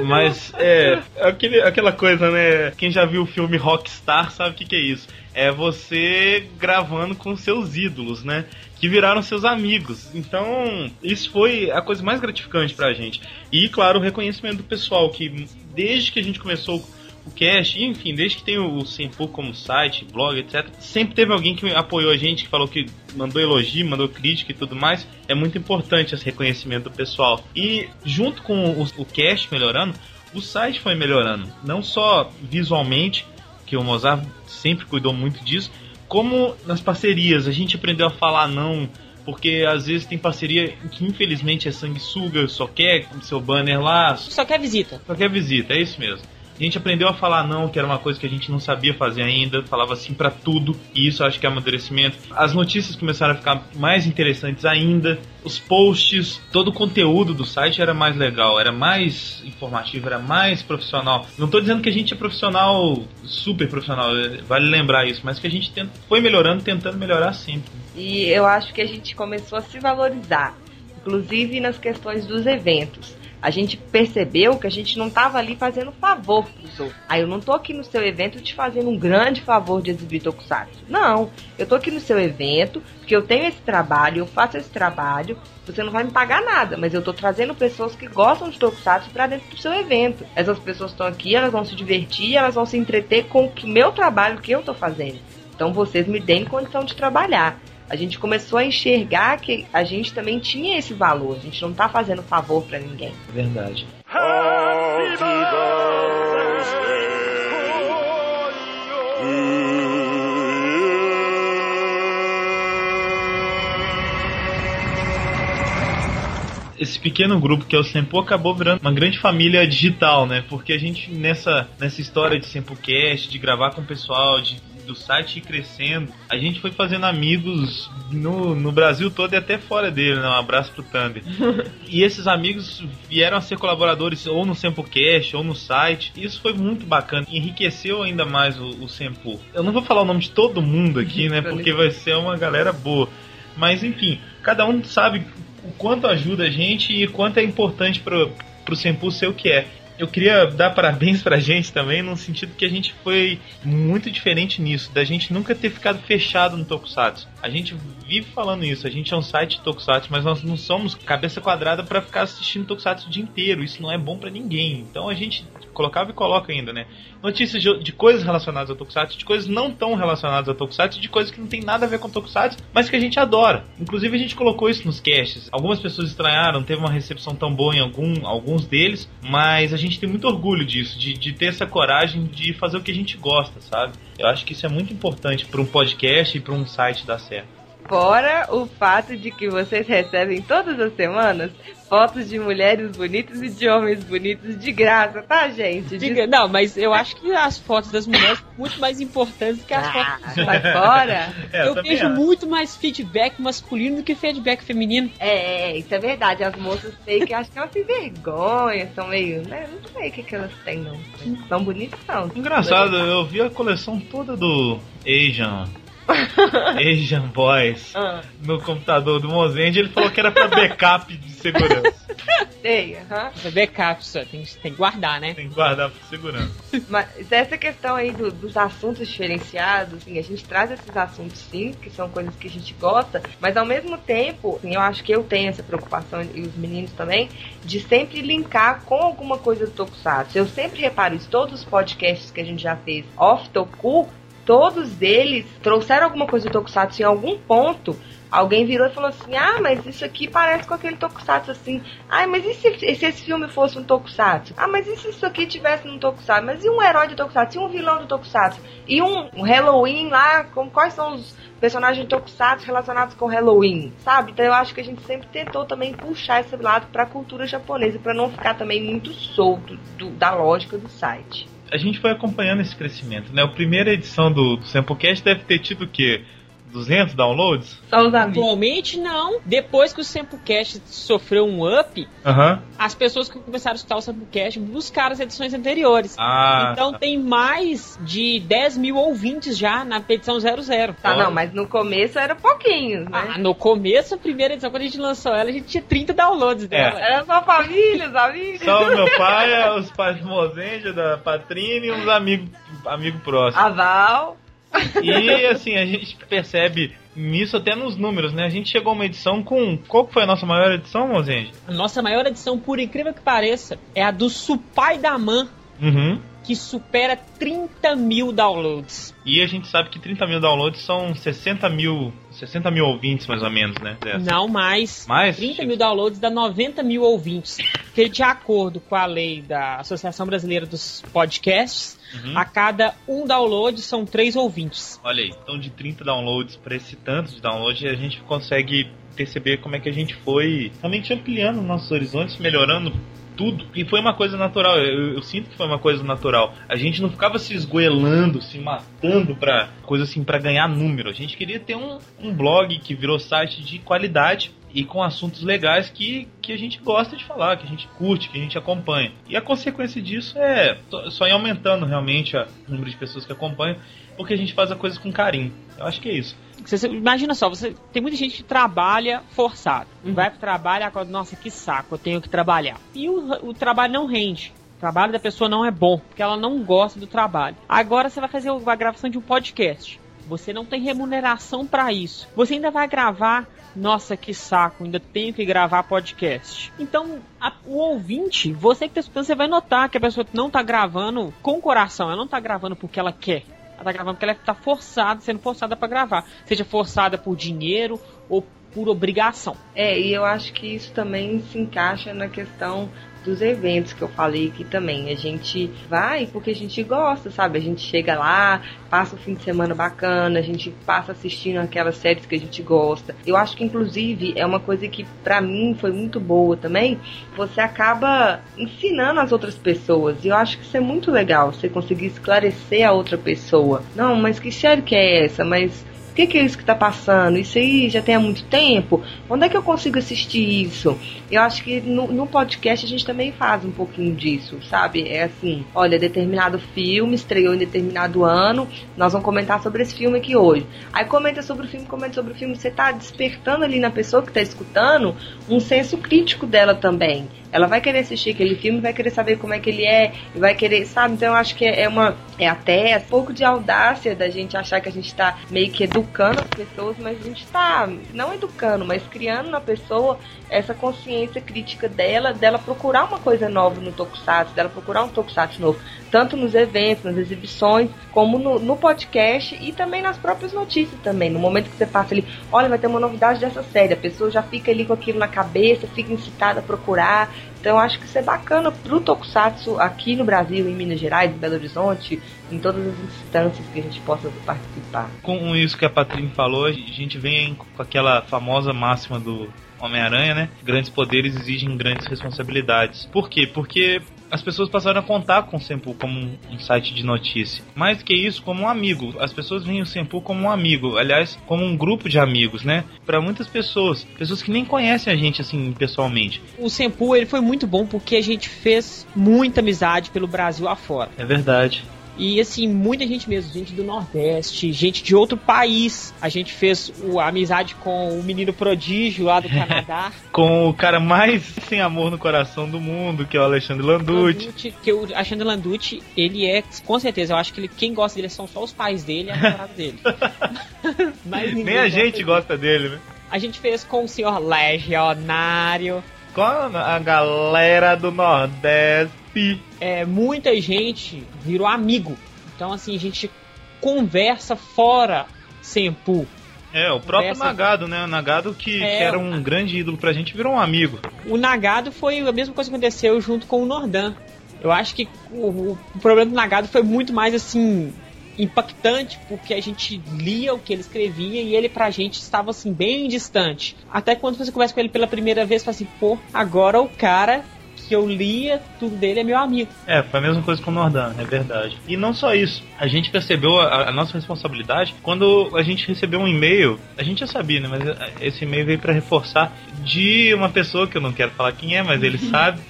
Mas é aquele, aquela coisa, né? Quem já viu o filme Rockstar sabe o que, que é isso. É você gravando com seus ídolos, né? Que viraram seus amigos. Então, isso foi a coisa mais gratificante pra gente. E, claro, o reconhecimento do pessoal, que desde que a gente começou o cast, enfim, desde que tem o Senpu como site, blog, etc., sempre teve alguém que apoiou a gente, que falou que mandou elogio, mandou crítica e tudo mais. É muito importante esse reconhecimento do pessoal. E junto com o, o cast melhorando, o site foi melhorando. Não só visualmente, que o Mozart sempre cuidou muito disso, como nas parcerias. A gente aprendeu a falar não. Porque às vezes tem parceria que infelizmente é sanguessuga, só quer seu banner lá, Só quer visita. só quer visita, é isso mesmo. A gente aprendeu a falar não, que era uma coisa que a gente não sabia fazer ainda, falava assim pra tudo, e isso acho que é amadurecimento. As notícias começaram a ficar mais interessantes ainda, os posts, todo o conteúdo do site era mais legal, era mais informativo, era mais profissional. Não tô dizendo que a gente é profissional, super profissional, vale lembrar isso, mas que a gente foi melhorando, tentando melhorar sempre. E eu acho que a gente começou a se valorizar, inclusive nas questões dos eventos. A gente percebeu que a gente não estava ali fazendo favor pros outros. Aí eu não tô aqui no seu evento te fazendo um grande favor de exibir Tokusatsu. Não, eu tô aqui no seu evento porque eu tenho esse trabalho, eu faço esse trabalho, você não vai me pagar nada, mas eu tô trazendo pessoas que gostam de Tokusatsu para dentro do seu evento. Essas pessoas estão aqui, elas vão se divertir, elas vão se entreter com o meu trabalho que eu tô fazendo. Então vocês me deem condição de trabalhar. A gente começou a enxergar que a gente também tinha esse valor. A gente não tá fazendo favor para ninguém. Verdade. esse pequeno grupo que é o Sempo acabou virando uma grande família digital, né? Porque a gente nessa, nessa história de SempoCast, de gravar com o pessoal, de, do site ir crescendo, a gente foi fazendo amigos no, no Brasil todo e até fora dele, né? Um abraço pro Thunder. [laughs] e esses amigos vieram a ser colaboradores ou no SempoCast ou no site. Isso foi muito bacana, enriqueceu ainda mais o, o Sempo. Eu não vou falar o nome de todo mundo aqui, né? Porque vai ser uma galera boa. Mas enfim, cada um sabe o quanto ajuda a gente e quanto é importante pro, pro Senpu ser o que é. Eu queria dar parabéns pra gente também, no sentido que a gente foi muito diferente nisso, da gente nunca ter ficado fechado no Tokusatsu. A gente vive falando isso, a gente é um site de Tokusatsu, mas nós não somos cabeça quadrada para ficar assistindo Tokusatsu o dia inteiro, isso não é bom para ninguém. Então a gente colocava e coloca ainda, né? Notícias de, de coisas relacionadas a Tokusatsu, de coisas não tão relacionadas a Tokusatsu, de coisas que não tem nada a ver com Tokusatsu, mas que a gente adora. Inclusive a gente colocou isso nos casts. Algumas pessoas estranharam, teve uma recepção tão boa em algum, alguns deles, mas a gente tem muito orgulho disso, de, de ter essa coragem de fazer o que a gente gosta, sabe? Eu acho que isso é muito importante para um podcast e para um site dar certo. Fora o fato de que vocês recebem todas as semanas fotos de mulheres bonitas e de homens bonitos de graça, tá, gente? Diga, não, mas eu acho que as fotos das mulheres são muito mais importantes do que as Ah, fotos. sai fora? É, eu vejo acho. muito mais feedback masculino do que feedback feminino. É, é, isso é verdade. As moças meio que acham que elas têm vergonha, são meio. Né? Não sei o que, que elas têm, não. São bonitas, não. Engraçado, eu vi a coleção toda do Asian. [laughs] Asian Boys Ah, no computador do Mozende, ele falou que era pra backup de segurança. [laughs] sei, aham. Backup, só tem, tem que guardar, né? Tem que guardar por segurança. Mas essa questão aí do- dos assuntos diferenciados, assim, a gente traz esses assuntos sim, que são coisas que a gente gosta, mas ao mesmo tempo, assim, eu acho que eu tenho essa preocupação, e os meninos também, de sempre linkar com alguma coisa do Tokusatsu. Eu sempre reparo isso, todos os podcasts que a gente já fez off Toku, todos eles trouxeram alguma coisa do Tokusatsu em algum ponto, alguém virou e falou assim: Ah, mas isso aqui parece com aquele tokusatsu assim. Ah, mas e se, se esse filme fosse um tokusatsu? Ah, mas e se isso aqui tivesse um tokusatsu? Mas e um herói de tokusatsu? E um vilão de tokusatsu? E um, Halloween lá? Com, quais são os personagens de tokusatsu relacionados com Halloween? Sabe? Então eu acho que a gente sempre tentou também puxar esse lado pra cultura japonesa, para não ficar também muito solto do, da lógica do site a gente foi acompanhando esse crescimento, né? A primeira edição do, do Samplecast deve ter tido o quê? 200 downloads? Só os amigos. Atualmente não. Depois que o Samplecast sofreu um up, as pessoas que começaram a escutar o Samplecast buscaram as edições anteriores. Ah. Então tem mais de 10 mil ouvintes já na edição 00. Tá, não, mas no começo era pouquinhos, né? Ah, no começo, a primeira edição, quando a gente lançou ela, a gente tinha 30 downloads dela. Era só família, os amigos. Só o meu pai, os pais de Mozenja, da Patrine e uns amigos amigo próximos. A Val. E assim, a gente percebe nisso até nos números, né? A gente chegou a uma edição com. Qual foi a nossa maior edição, Mozenja? A nossa maior edição, por incrível que pareça, é a do Supai da Man, Uhum. Que supera 30 mil downloads. E a gente sabe que 30 mil downloads são 60 mil. 60 mil ouvintes, mais ou menos, né? Dessa. Não mais. Mais? 30 mil downloads dá 90 mil ouvintes. Porque, de acordo com a lei da Associação Brasileira dos Podcasts, Uhum. a cada um download são três ouvintes. Olha aí, então de 30 downloads para esse tanto de download, a gente consegue perceber como é que a gente foi realmente ampliando nossos horizontes, melhorando tudo. E foi uma coisa natural, eu, eu sinto que foi uma coisa natural. A gente não ficava se esgoelando, se matando pra coisa assim, para ganhar número. A gente queria ter um, um blog que virou site de qualidade e com assuntos legais que, que a gente gosta de falar, que a gente curte, que a gente acompanha. E a consequência disso é só- ir aumentando realmente o número de pessoas que acompanham, porque a gente faz a coisa com carinho. Eu acho que é isso. Você, você- imagina só, você tem muita gente que trabalha forçado. Uhum. Vai pro trabalho e acorda, nossa, que saco, eu tenho que trabalhar. E o, o trabalho não rende. O trabalho da pessoa não é bom, porque ela não gosta do trabalho. Agora você vai fazer a gravação de um podcast. Você não tem remuneração pra isso. Você ainda vai gravar, nossa, que saco, ainda tenho que gravar podcast. Então, a- o ouvinte, você que tá escutando, você vai notar que a pessoa não tá gravando com o coração, ela não tá gravando porque ela quer. Tá gravando porque ela tá forçada, sendo forçada pra gravar. Seja forçada por dinheiro ou por obrigação. É, e eu acho que isso também se encaixa na questão dos eventos que eu falei aqui também. A gente vai porque a gente gosta, sabe? A gente chega lá, passa um fim de semana bacana, a gente passa assistindo aquelas séries que a gente gosta. Eu acho que inclusive é uma coisa que pra mim foi muito boa também. Você acaba ensinando as outras pessoas. E eu acho que isso é muito legal, você conseguir esclarecer a outra pessoa. Não, mas que série que é essa? Mas o que, que é isso que tá passando? Isso aí já tem há muito tempo? Onde é que eu consigo assistir isso? Eu acho que no, no podcast a gente também faz um pouquinho disso, sabe? É assim, olha, determinado filme estreou em determinado ano, nós vamos comentar sobre esse filme aqui hoje. Aí comenta sobre o filme, comenta sobre o filme, você tá despertando ali na pessoa que tá escutando um senso crítico dela também. Ela vai querer assistir aquele filme, vai querer saber como é que ele é, vai querer, sabe? Então eu acho que é uma. É até um pouco de audácia da gente achar que a gente tá meio que educando as pessoas, mas a gente tá não educando, mas criando na pessoa essa consciência crítica dela, dela procurar uma coisa nova no Tokusatsu, dela procurar um Tokusatsu novo, tanto nos eventos, nas exibições, como no, no podcast e também nas próprias notícias também. No momento que você passa ali, olha, vai ter uma novidade dessa série, a pessoa já fica ali com aquilo na cabeça, fica incitada a procurar. Então acho que isso é bacana pro Tokusatsu aqui no Brasil, em Minas Gerais, em Belo Horizonte, em todas as instâncias que a gente possa participar. Com isso que a Patrícia falou, a gente vem com aquela famosa máxima do Homem-Aranha, né? Grandes poderes exigem grandes responsabilidades. Por quê? Porque as pessoas passaram a contar com o Senpu como um, site de notícia. Mais que isso, como um amigo. As pessoas veem o Senpu como um amigo. Aliás, como um grupo de amigos, né? Para muitas pessoas. Pessoas que nem conhecem a gente assim pessoalmente. O Senpu ele foi muito bom porque a gente fez muita amizade pelo Brasil afora. É verdade. E assim, muita gente mesmo, gente do Nordeste, gente de outro país. A gente fez o- a amizade com o menino prodígio lá do [laughs] Canadá. Com o cara mais sem amor no coração do mundo, que é o Alexandre Landucci. Landucci, que o Alexandre Landucci, ele é, com certeza, eu acho que ele, quem gosta dele são só os pais dele e a namorada dele. [laughs] Nem a gente dele. gosta dele, né? A gente fez com o senhor Legionário. Com a galera do Nordeste. É, muita gente virou amigo. Então, assim, a gente conversa fora Senpu. É, o próprio Essa- Nagado, né? O Nagado que, É, que era o- um grande ídolo pra gente, virou um amigo. O Nagado foi a mesma coisa que aconteceu junto com o Nordan. Eu acho que o, o problema do Nagado foi muito mais assim impactante porque a gente lia o que ele escrevia e ele pra gente estava assim bem distante. Até quando você conversa com ele pela primeira vez, fala assim, pô, agora o cara que eu lia tudo dele é meu amigo. É, foi a mesma coisa com o Nordan, é verdade. E não só isso, a gente percebeu a, a nossa responsabilidade quando a gente recebeu um e-mail, a gente já sabia, né, mas esse e-mail veio pra reforçar de uma pessoa que eu não quero falar quem é, mas ele [laughs] sabe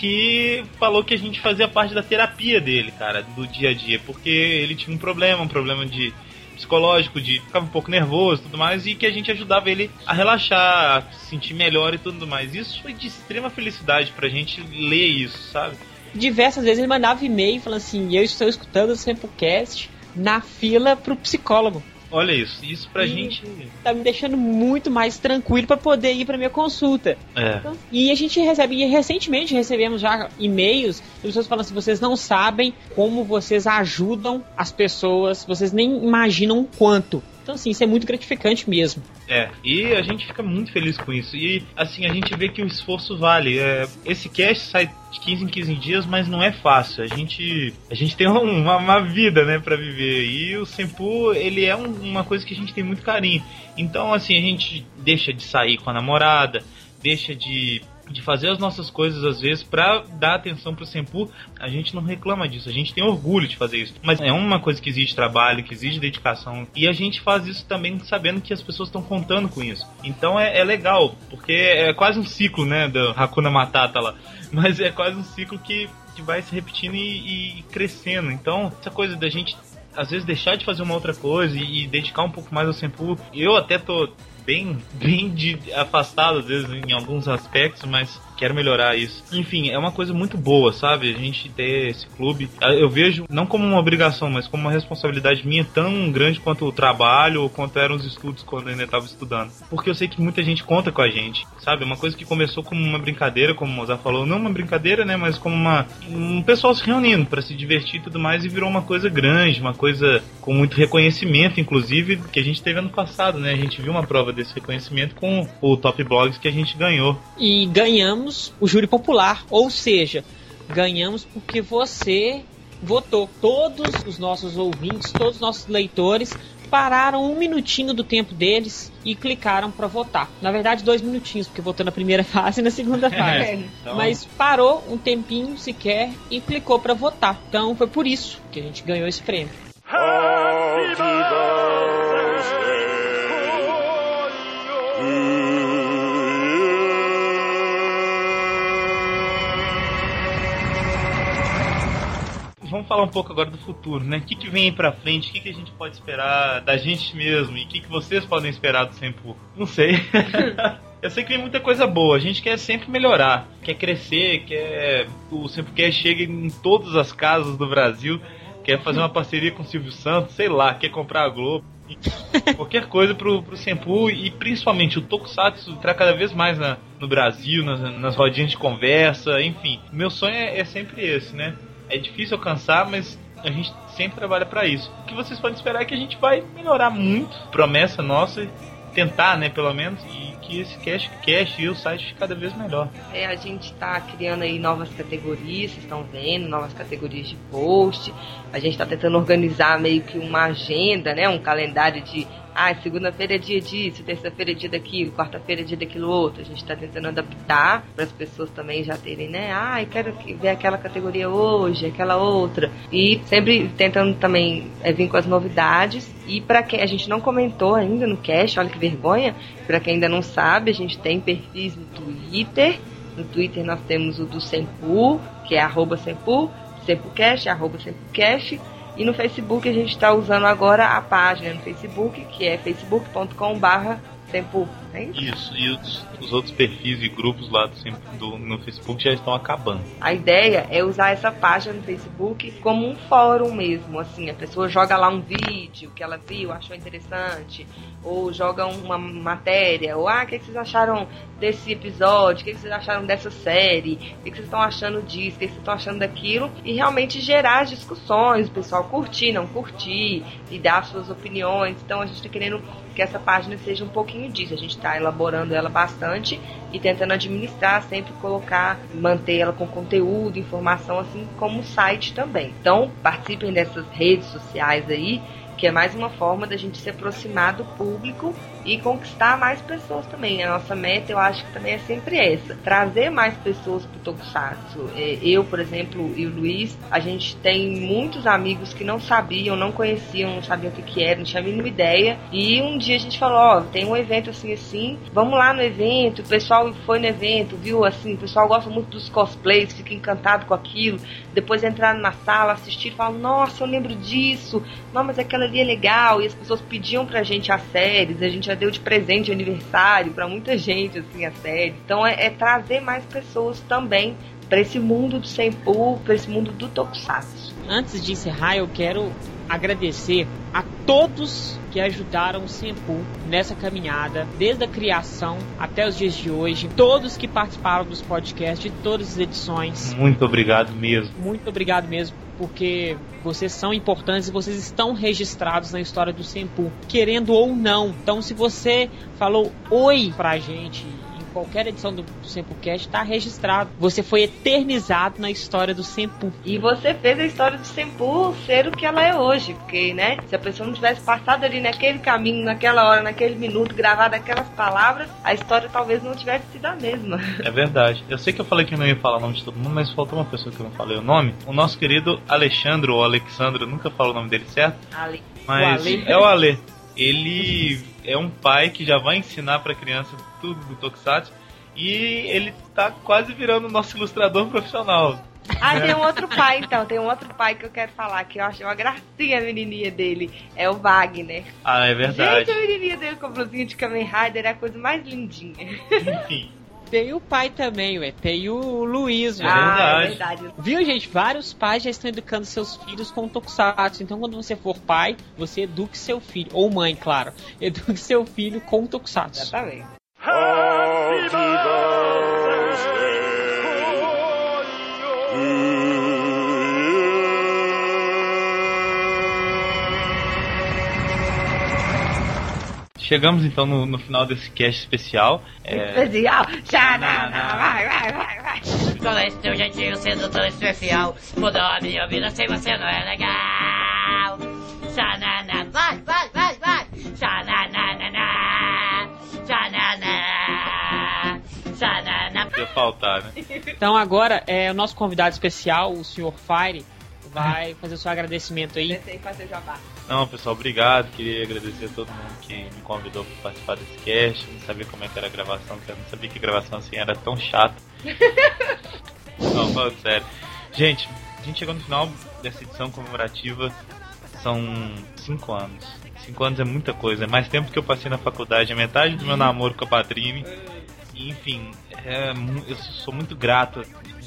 que falou que a gente fazia parte da terapia dele, cara, do dia a dia, porque ele tinha um problema, um problema de psicológico, de ficava um pouco nervoso tudo mais, e que a gente ajudava ele a relaxar, a se sentir melhor e tudo mais. Isso foi de extrema felicidade pra gente ler isso, sabe? Diversas vezes ele mandava e-mail falando assim, eu estou escutando o Samplecast na fila pro psicólogo. Olha isso, isso pra E- gente. Tá me deixando muito mais tranquilo para poder ir pra minha consulta. É. Então, E a gente recebe, e recentemente recebemos já e-mails de pessoas falando assim: vocês não sabem como vocês ajudam as pessoas, vocês nem imaginam o quanto. Então, assim, isso é muito gratificante mesmo. É, e a gente fica muito feliz com isso. E assim, a gente vê que o esforço vale. É, esse cast sai de 15 em 15 dias, mas não é fácil. A gente, a gente tem [laughs] uma, uma vida, né, pra viver. E o Sempu, ele é um- uma coisa que a gente tem muito carinho. Então, assim, a gente deixa de sair com a namorada, deixa de de fazer as nossas coisas às vezes pra dar atenção pro Sempu, a gente não reclama disso, a gente tem orgulho de fazer isso. Mas é uma coisa que exige trabalho, que exige dedicação, e a gente faz isso também sabendo que as pessoas estão contando com isso. Então é, é legal, porque é quase um ciclo, né, do Hakuna Matata lá. [laughs] Mas é quase um ciclo que, que vai se repetindo e, e crescendo. Então, essa coisa da gente às vezes deixar de fazer uma outra coisa e, dedicar um pouco mais ao Sempu, eu até tô bem, bem de, afastado às vezes em alguns aspectos, mas quero melhorar isso. Enfim, é uma coisa muito boa, sabe? A gente ter esse clube. Ah, Eu vejo não como uma obrigação, mas como uma responsabilidade minha tão grande quanto o trabalho ou quanto eram os estudos quando eu ainda estava estudando. Porque eu sei que muita gente conta com a gente, sabe? Uma coisa que começou como uma brincadeira, como o Mozart falou, não uma brincadeira, né? Mas como uma um pessoal se reunindo para se divertir e tudo mais e virou uma coisa grande, uma coisa com muito reconhecimento, inclusive, que a gente teve ano passado, né? A gente viu uma prova desse reconhecimento com o Top Blogs que a gente ganhou. E ganhamos o júri popular, ou seja, ganhamos porque você votou. Todos os nossos ouvintes, todos os nossos leitores pararam um minutinho do tempo deles e clicaram para votar. Na verdade, dois minutinhos, porque votou na primeira [laughs] fase e na segunda fase. É. Então, Mas parou um tempinho sequer e clicou para votar. Então foi por isso que a gente ganhou esse prêmio. Vamos falar um pouco agora do futuro, né? O que, que vem aí pra frente? O que, que a gente pode esperar da gente mesmo? E o que, que vocês podem esperar do Sempu? Não sei. [laughs] Eu sei que vem muita coisa boa. A gente quer sempre melhorar, quer crescer, quer o Sempucast chegue em todas as casas do Brasil, quer fazer uma parceria com o Silvio Santos, sei lá, quer comprar a Globo. [laughs] Qualquer coisa pro, pro Sempu e principalmente o Tokusatsu entrar cada vez mais na, no Brasil, nas, nas rodinhas de conversa, enfim. Meu sonho é, é sempre esse, né? É difícil alcançar, mas a gente sempre trabalha pra isso. O que vocês podem esperar é que a gente vai melhorar muito, promessa nossa, tentar, né, pelo menos, e que esse cash, cash e o site fique cada vez melhor. É, a gente está criando aí novas categorias, vocês estão vendo, novas categorias de post. A gente está tentando organizar meio que uma agenda, né? Um calendário de ah, segunda-feira é dia disso, terça-feira é dia daquilo, quarta-feira é dia daquilo outro. A gente está tentando adaptar para as pessoas também já terem, né? Ah, eu quero que- ver aquela categoria hoje, aquela outra. E sempre tentando também é, vir com as novidades. E para quem a gente não comentou ainda no cast, olha que vergonha, para quem ainda não sabe, a gente tem perfis no Twitter. No Twitter nós temos o do Sempu, que é arroba Sempu, SempuCast, arroba SempuCast. E no Facebook a gente está usando agora a página no Facebook, que é facebook.com barra Sempu. Né? Isso, e os, os outros perfis e grupos lá do, do, no Facebook já estão acabando. A ideia é usar essa página no Facebook como um fórum mesmo, assim, a pessoa joga lá um vídeo que ela viu, achou interessante, ou joga uma matéria, ou ah, o que vocês acharam desse episódio, o que vocês acharam dessa série, o que vocês estão achando disso, o que vocês estão achando daquilo, e realmente gerar discussões, o pessoal curtir, não curtir, e dar suas opiniões. Então a gente está querendo que essa página seja um pouquinho disso. A gente está elaborando ela bastante e tentando administrar, sempre colocar, manter ela com conteúdo, informação, assim como o site também. Então participem dessas redes sociais aí que é mais uma forma da gente se aproximar do público e conquistar mais pessoas também. A nossa meta, eu acho que também é sempre essa: trazer mais pessoas para o Tokusatsu. É, eu, por exemplo, e o Luiz, a gente tem muitos amigos que não sabiam, não conheciam, não sabiam o que, que era, não tinha a mínima ideia. E um dia a gente falou: Ó, oh, tem um evento assim assim, vamos lá no evento. O pessoal foi no evento, viu assim, o pessoal gosta muito dos cosplays, fica encantado com aquilo. Depois entraram na sala, assistiram falaram: Nossa, eu lembro disso, não, mas aquela ali é legal. E as pessoas pediam pra gente as séries, a gente já deu de presente de aniversário para muita gente, assim, a série. Então é, é trazer mais pessoas também para esse mundo do Senpu, para esse mundo do Tokusatsu. Antes de encerrar, eu quero agradecer a todos que ajudaram o Senpu nessa caminhada, desde a criação até os dias de hoje, todos que participaram dos podcasts, de todas as edições. Muito obrigado mesmo. Muito obrigado mesmo porque vocês são importantes e vocês estão registrados na história do Senpu, querendo ou não. Então, se você falou oi pra gente qualquer edição do, do Sempocast está registrado. Você foi eternizado na história do Sempu. E você fez a história do Sempu ser o que ela é hoje, porque, né, se a pessoa não tivesse passado ali naquele caminho, naquela hora, naquele minuto, gravado aquelas palavras, a história talvez não tivesse sido a mesma. É verdade. Eu sei que eu falei que não ia falar o nome de todo mundo, mas faltou uma pessoa que eu não falei o nome. O nosso querido Alexandre, ou Alexandre, nunca falo o nome dele certo. Ale. Mas o é o Ale. Ele é um pai que já vai ensinar para criança tudo do Tokusatsu e ele tá quase virando nosso ilustrador profissional. Ah, tem um outro pai então, tem um outro pai que eu quero falar, que eu acho uma gracinha a menininha dele, é o Wagner. Ah, é verdade. Gente, a menininha dele com a blusinha de Kamen Rider é a coisa mais lindinha. Enfim. [laughs] Tem o pai também, ué. Tem o Luiz, ué. Ah, é verdade. Viu, gente? Vários pais já estão educando seus filhos com Tokusatsu. Então, quando você for pai, você eduque seu filho. Ou mãe, claro. Eduque seu filho com Tokusatsu. Exatamente. Happy Chegamos então no, no final desse cast especial. É... Especial! Xanana, vai, vai, vai, vai! Com esse teu jeitinho sendo tão especial, mudou a minha vida sem você não é legal. Xanana, vai, vai, vai, vai! Xanana, xanana, xanana. Podia faltar, né? Então agora é o nosso convidado especial, o Sr. Fire vai fazer o seu agradecimento aí. fazer jabá. Não, pessoal, obrigado. Queria agradecer a todo mundo que me convidou para participar desse cast. Não sabia como é que era a gravação, porque eu não sabia que a gravação assim era tão chata. [laughs] não, falando sério. Gente, a gente chegou no final dessa edição comemorativa. São cinco anos. Cinco anos é muita coisa. É mais tempo que eu passei na faculdade. É metade do meu namoro com a Patrine. Enfim, é, eu sou muito grato.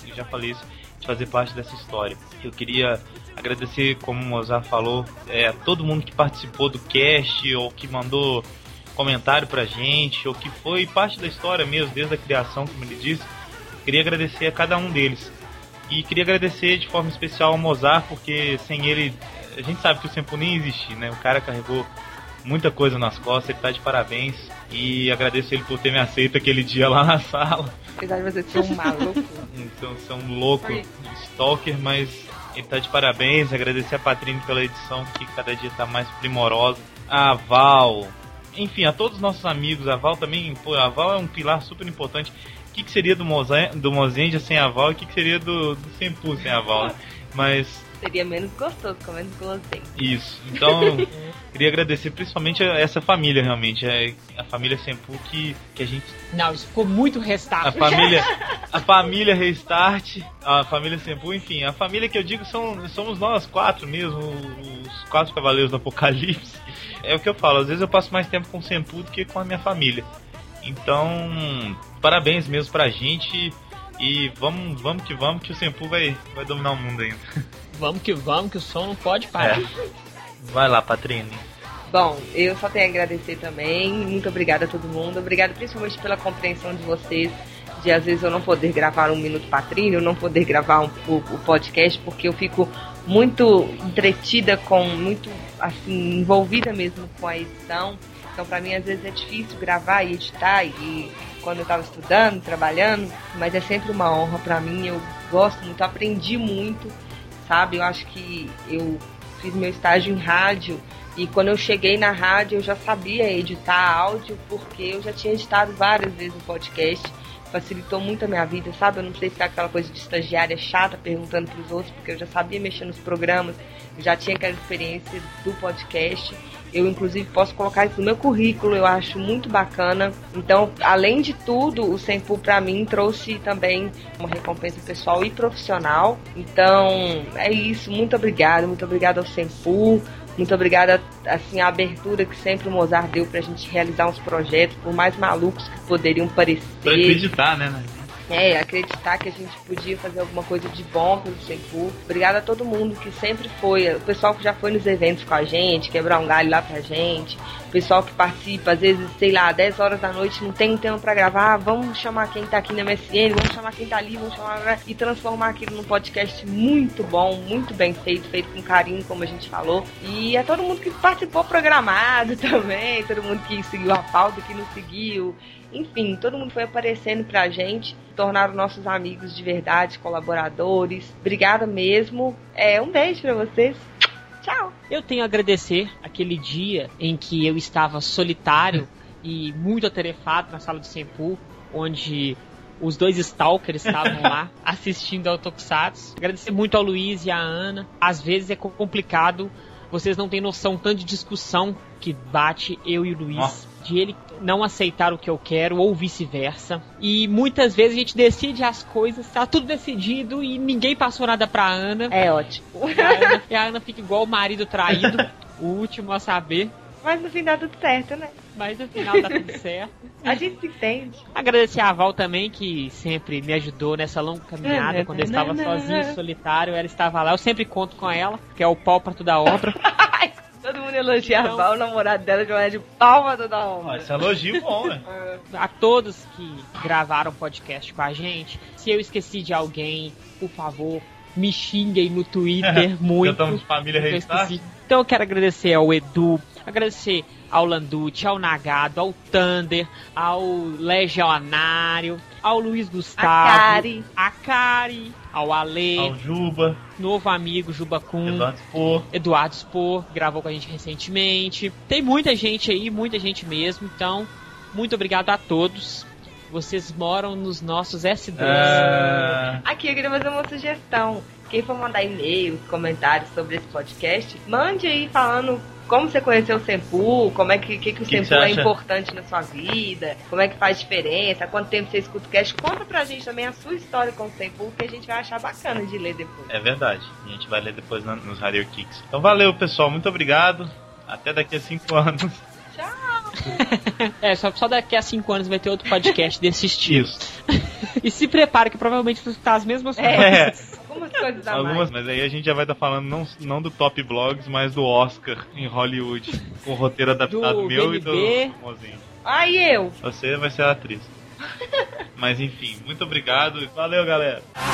Eu já falei isso fazer parte dessa história. Eu queria agradecer, como o Mozart falou, é, a todo mundo que participou do cast ou que mandou comentário pra gente ou que foi parte da história mesmo, desde a criação, como ele disse. Queria agradecer a cada um deles. E queria agradecer de forma especial ao Mozart, porque sem ele, a gente sabe que o Sempo nem existe, né? O cara carregou muita coisa nas costas, ele tá de parabéns. E agradeço ele por ter me aceito aquele dia lá na [laughs] sala. Apesar de você ser um maluco. [laughs] então, ser um louco, stalker, mas ele tá de parabéns. Agradecer a Patrine pela edição que cada dia tá mais primorosa. A Val, enfim, a todos os nossos amigos. A Val também, pô, a Val é um pilar super importante. O que, que seria do, Mozen, do Mozenja sem a Val e o que, que seria do, do Senpu sem a Val? Mas seria menos gostoso com menos guloseima. Isso. Então, [laughs] queria agradecer principalmente a essa família, realmente. É a família Sempu que, que a gente. Não, isso ficou muito restart. A família, a família Restart, a família Sempu, enfim, a família que eu digo são, somos nós quatro mesmo, os quatro cavaleiros do Apocalipse. É o que eu falo, às vezes eu passo mais tempo com o Sempu do que com a minha família. Então, parabéns mesmo pra gente e vamos, vamos que vamos que o Senpu vai, vai dominar o mundo ainda. Vamos que vamos, que o som não pode parar. É. Vai lá, Patrine. Bom, eu só tenho a agradecer também. Muito obrigada a todo mundo. Obrigada principalmente pela compreensão de vocês. De às vezes eu não poder gravar um Minuto Patrício, não poder gravar um, o, o podcast, porque eu fico muito entretida com, muito assim, envolvida mesmo com a edição. Então, para mim, às vezes é difícil gravar e editar e quando eu estava estudando, trabalhando, mas é sempre uma honra para mim. Eu gosto muito, aprendi muito, sabe? Eu acho que eu fiz meu estágio em rádio e quando eu cheguei na rádio eu já sabia editar áudio porque eu já tinha editado várias vezes o podcast. Facilitou muito a minha vida, sabe? Eu não sei ficar aquela coisa de estagiária chata perguntando para os outros, porque eu já sabia mexer nos programas, já tinha aquela experiência do podcast. Eu, inclusive, posso colocar isso no meu currículo, eu acho muito bacana. Então, além de tudo, o Sempu para mim trouxe também uma recompensa pessoal e profissional. Então, é isso. Muito obrigada, muito obrigada ao Sempu. Muito obrigada, assim, a abertura que sempre o Mozart deu pra gente realizar uns projetos, por mais malucos que poderiam parecer. Pra acreditar, né? né? É, acreditar que a gente podia fazer alguma coisa de bom pelo Senpu. Obrigada a todo mundo que sempre foi, o pessoal que já foi nos eventos com a gente, quebrar um galho lá pra gente, o pessoal que participa, às vezes, sei lá, 10 horas da noite não tem tempo pra gravar, vamos chamar quem tá aqui na MSN, vamos chamar quem tá ali, vamos chamar e transformar aquilo num podcast muito bom, muito bem feito, feito com carinho, como a gente falou. E a todo mundo que participou programado [laughs] também, todo mundo que seguiu a pauta, que não seguiu. Enfim, todo mundo foi aparecendo pra gente, tornaram nossos amigos de verdade, colaboradores. Obrigada mesmo. É, um beijo pra vocês. Tchau. Eu tenho a agradecer aquele dia em que eu estava solitário e muito atarefado na sala do Sempu, onde os dois stalkers estavam lá [laughs] assistindo ao Tokusatsu. Agradecer muito ao Luiz e à Ana. Às vezes é complicado, vocês não têm noção tanto de discussão que bate eu e o Luiz. Nossa. De ele não aceitar o que eu quero ou vice-versa. E muitas vezes a gente decide as coisas, tá tudo decidido e ninguém passou nada pra Ana. É ótimo. E a Ana, e a Ana fica igual o marido traído, o último a saber. Mas no fim dá tudo certo, né? Mas no final dá tudo certo. [laughs] A gente se entende. Agradecer a Val também, que sempre me ajudou nessa longa caminhada. Quando eu estava sozinho, solitário, ela estava lá. Eu sempre conto com ela, que é o pau pra toda a obra. [laughs] Todo mundo elogia Então- a Val, o namorado dela já é de palma toda Ó, honra. esse elogio bom, né? A todos que gravaram podcast com a gente. Se eu esqueci de alguém, por favor, me xinguem no Twitter [laughs] muito. Já estamos de família Restart. Então eu quero agradecer ao Edu, agradecer ao Landucci, ao Nagado, ao Thunder, ao Legionário, ao Luiz Gustavo, A Kari. a Kari, ao Ale, Ao Juba, novo amigo Juba Kun. Eduardo Spor. Eduardo Spor, gravou com a gente recentemente. Tem muita gente aí, muita gente mesmo. Então, muito obrigado a todos. Vocês moram nos nossos S2. É... Aqui, eu queria fazer uma sugestão. Quem for mandar e-mails, comentários sobre esse podcast, mande aí falando como você conheceu o Sempu, como é que, que, que o Que você é importante na sua vida, como é que faz diferença, quanto tempo você escuta o cast. Conta pra gente também a sua história com o Sempu, que a gente vai achar bacana de ler depois. É verdade. A gente vai ler depois na- nos Radio Kicks. Então valeu, pessoal. Muito obrado. Até daqui a cinco [laughs] anos. [laughs] É, só, só daqui a 5 anos vai ter outro podcast desse [laughs] estilo. Isso. E se prepare que provavelmente vão escutar as mesmas coisas. É, Algumas coisas a algumas, mais. mas aí a gente já vai estar falando não, não do Top Blogs, mas do Oscar em Hollywood. Com o roteiro adaptado Do meu BNB. e do Mozinho. Aí eu. Você vai ser a atriz. Mas enfim, muito obrigado e valeu, galera. Fire!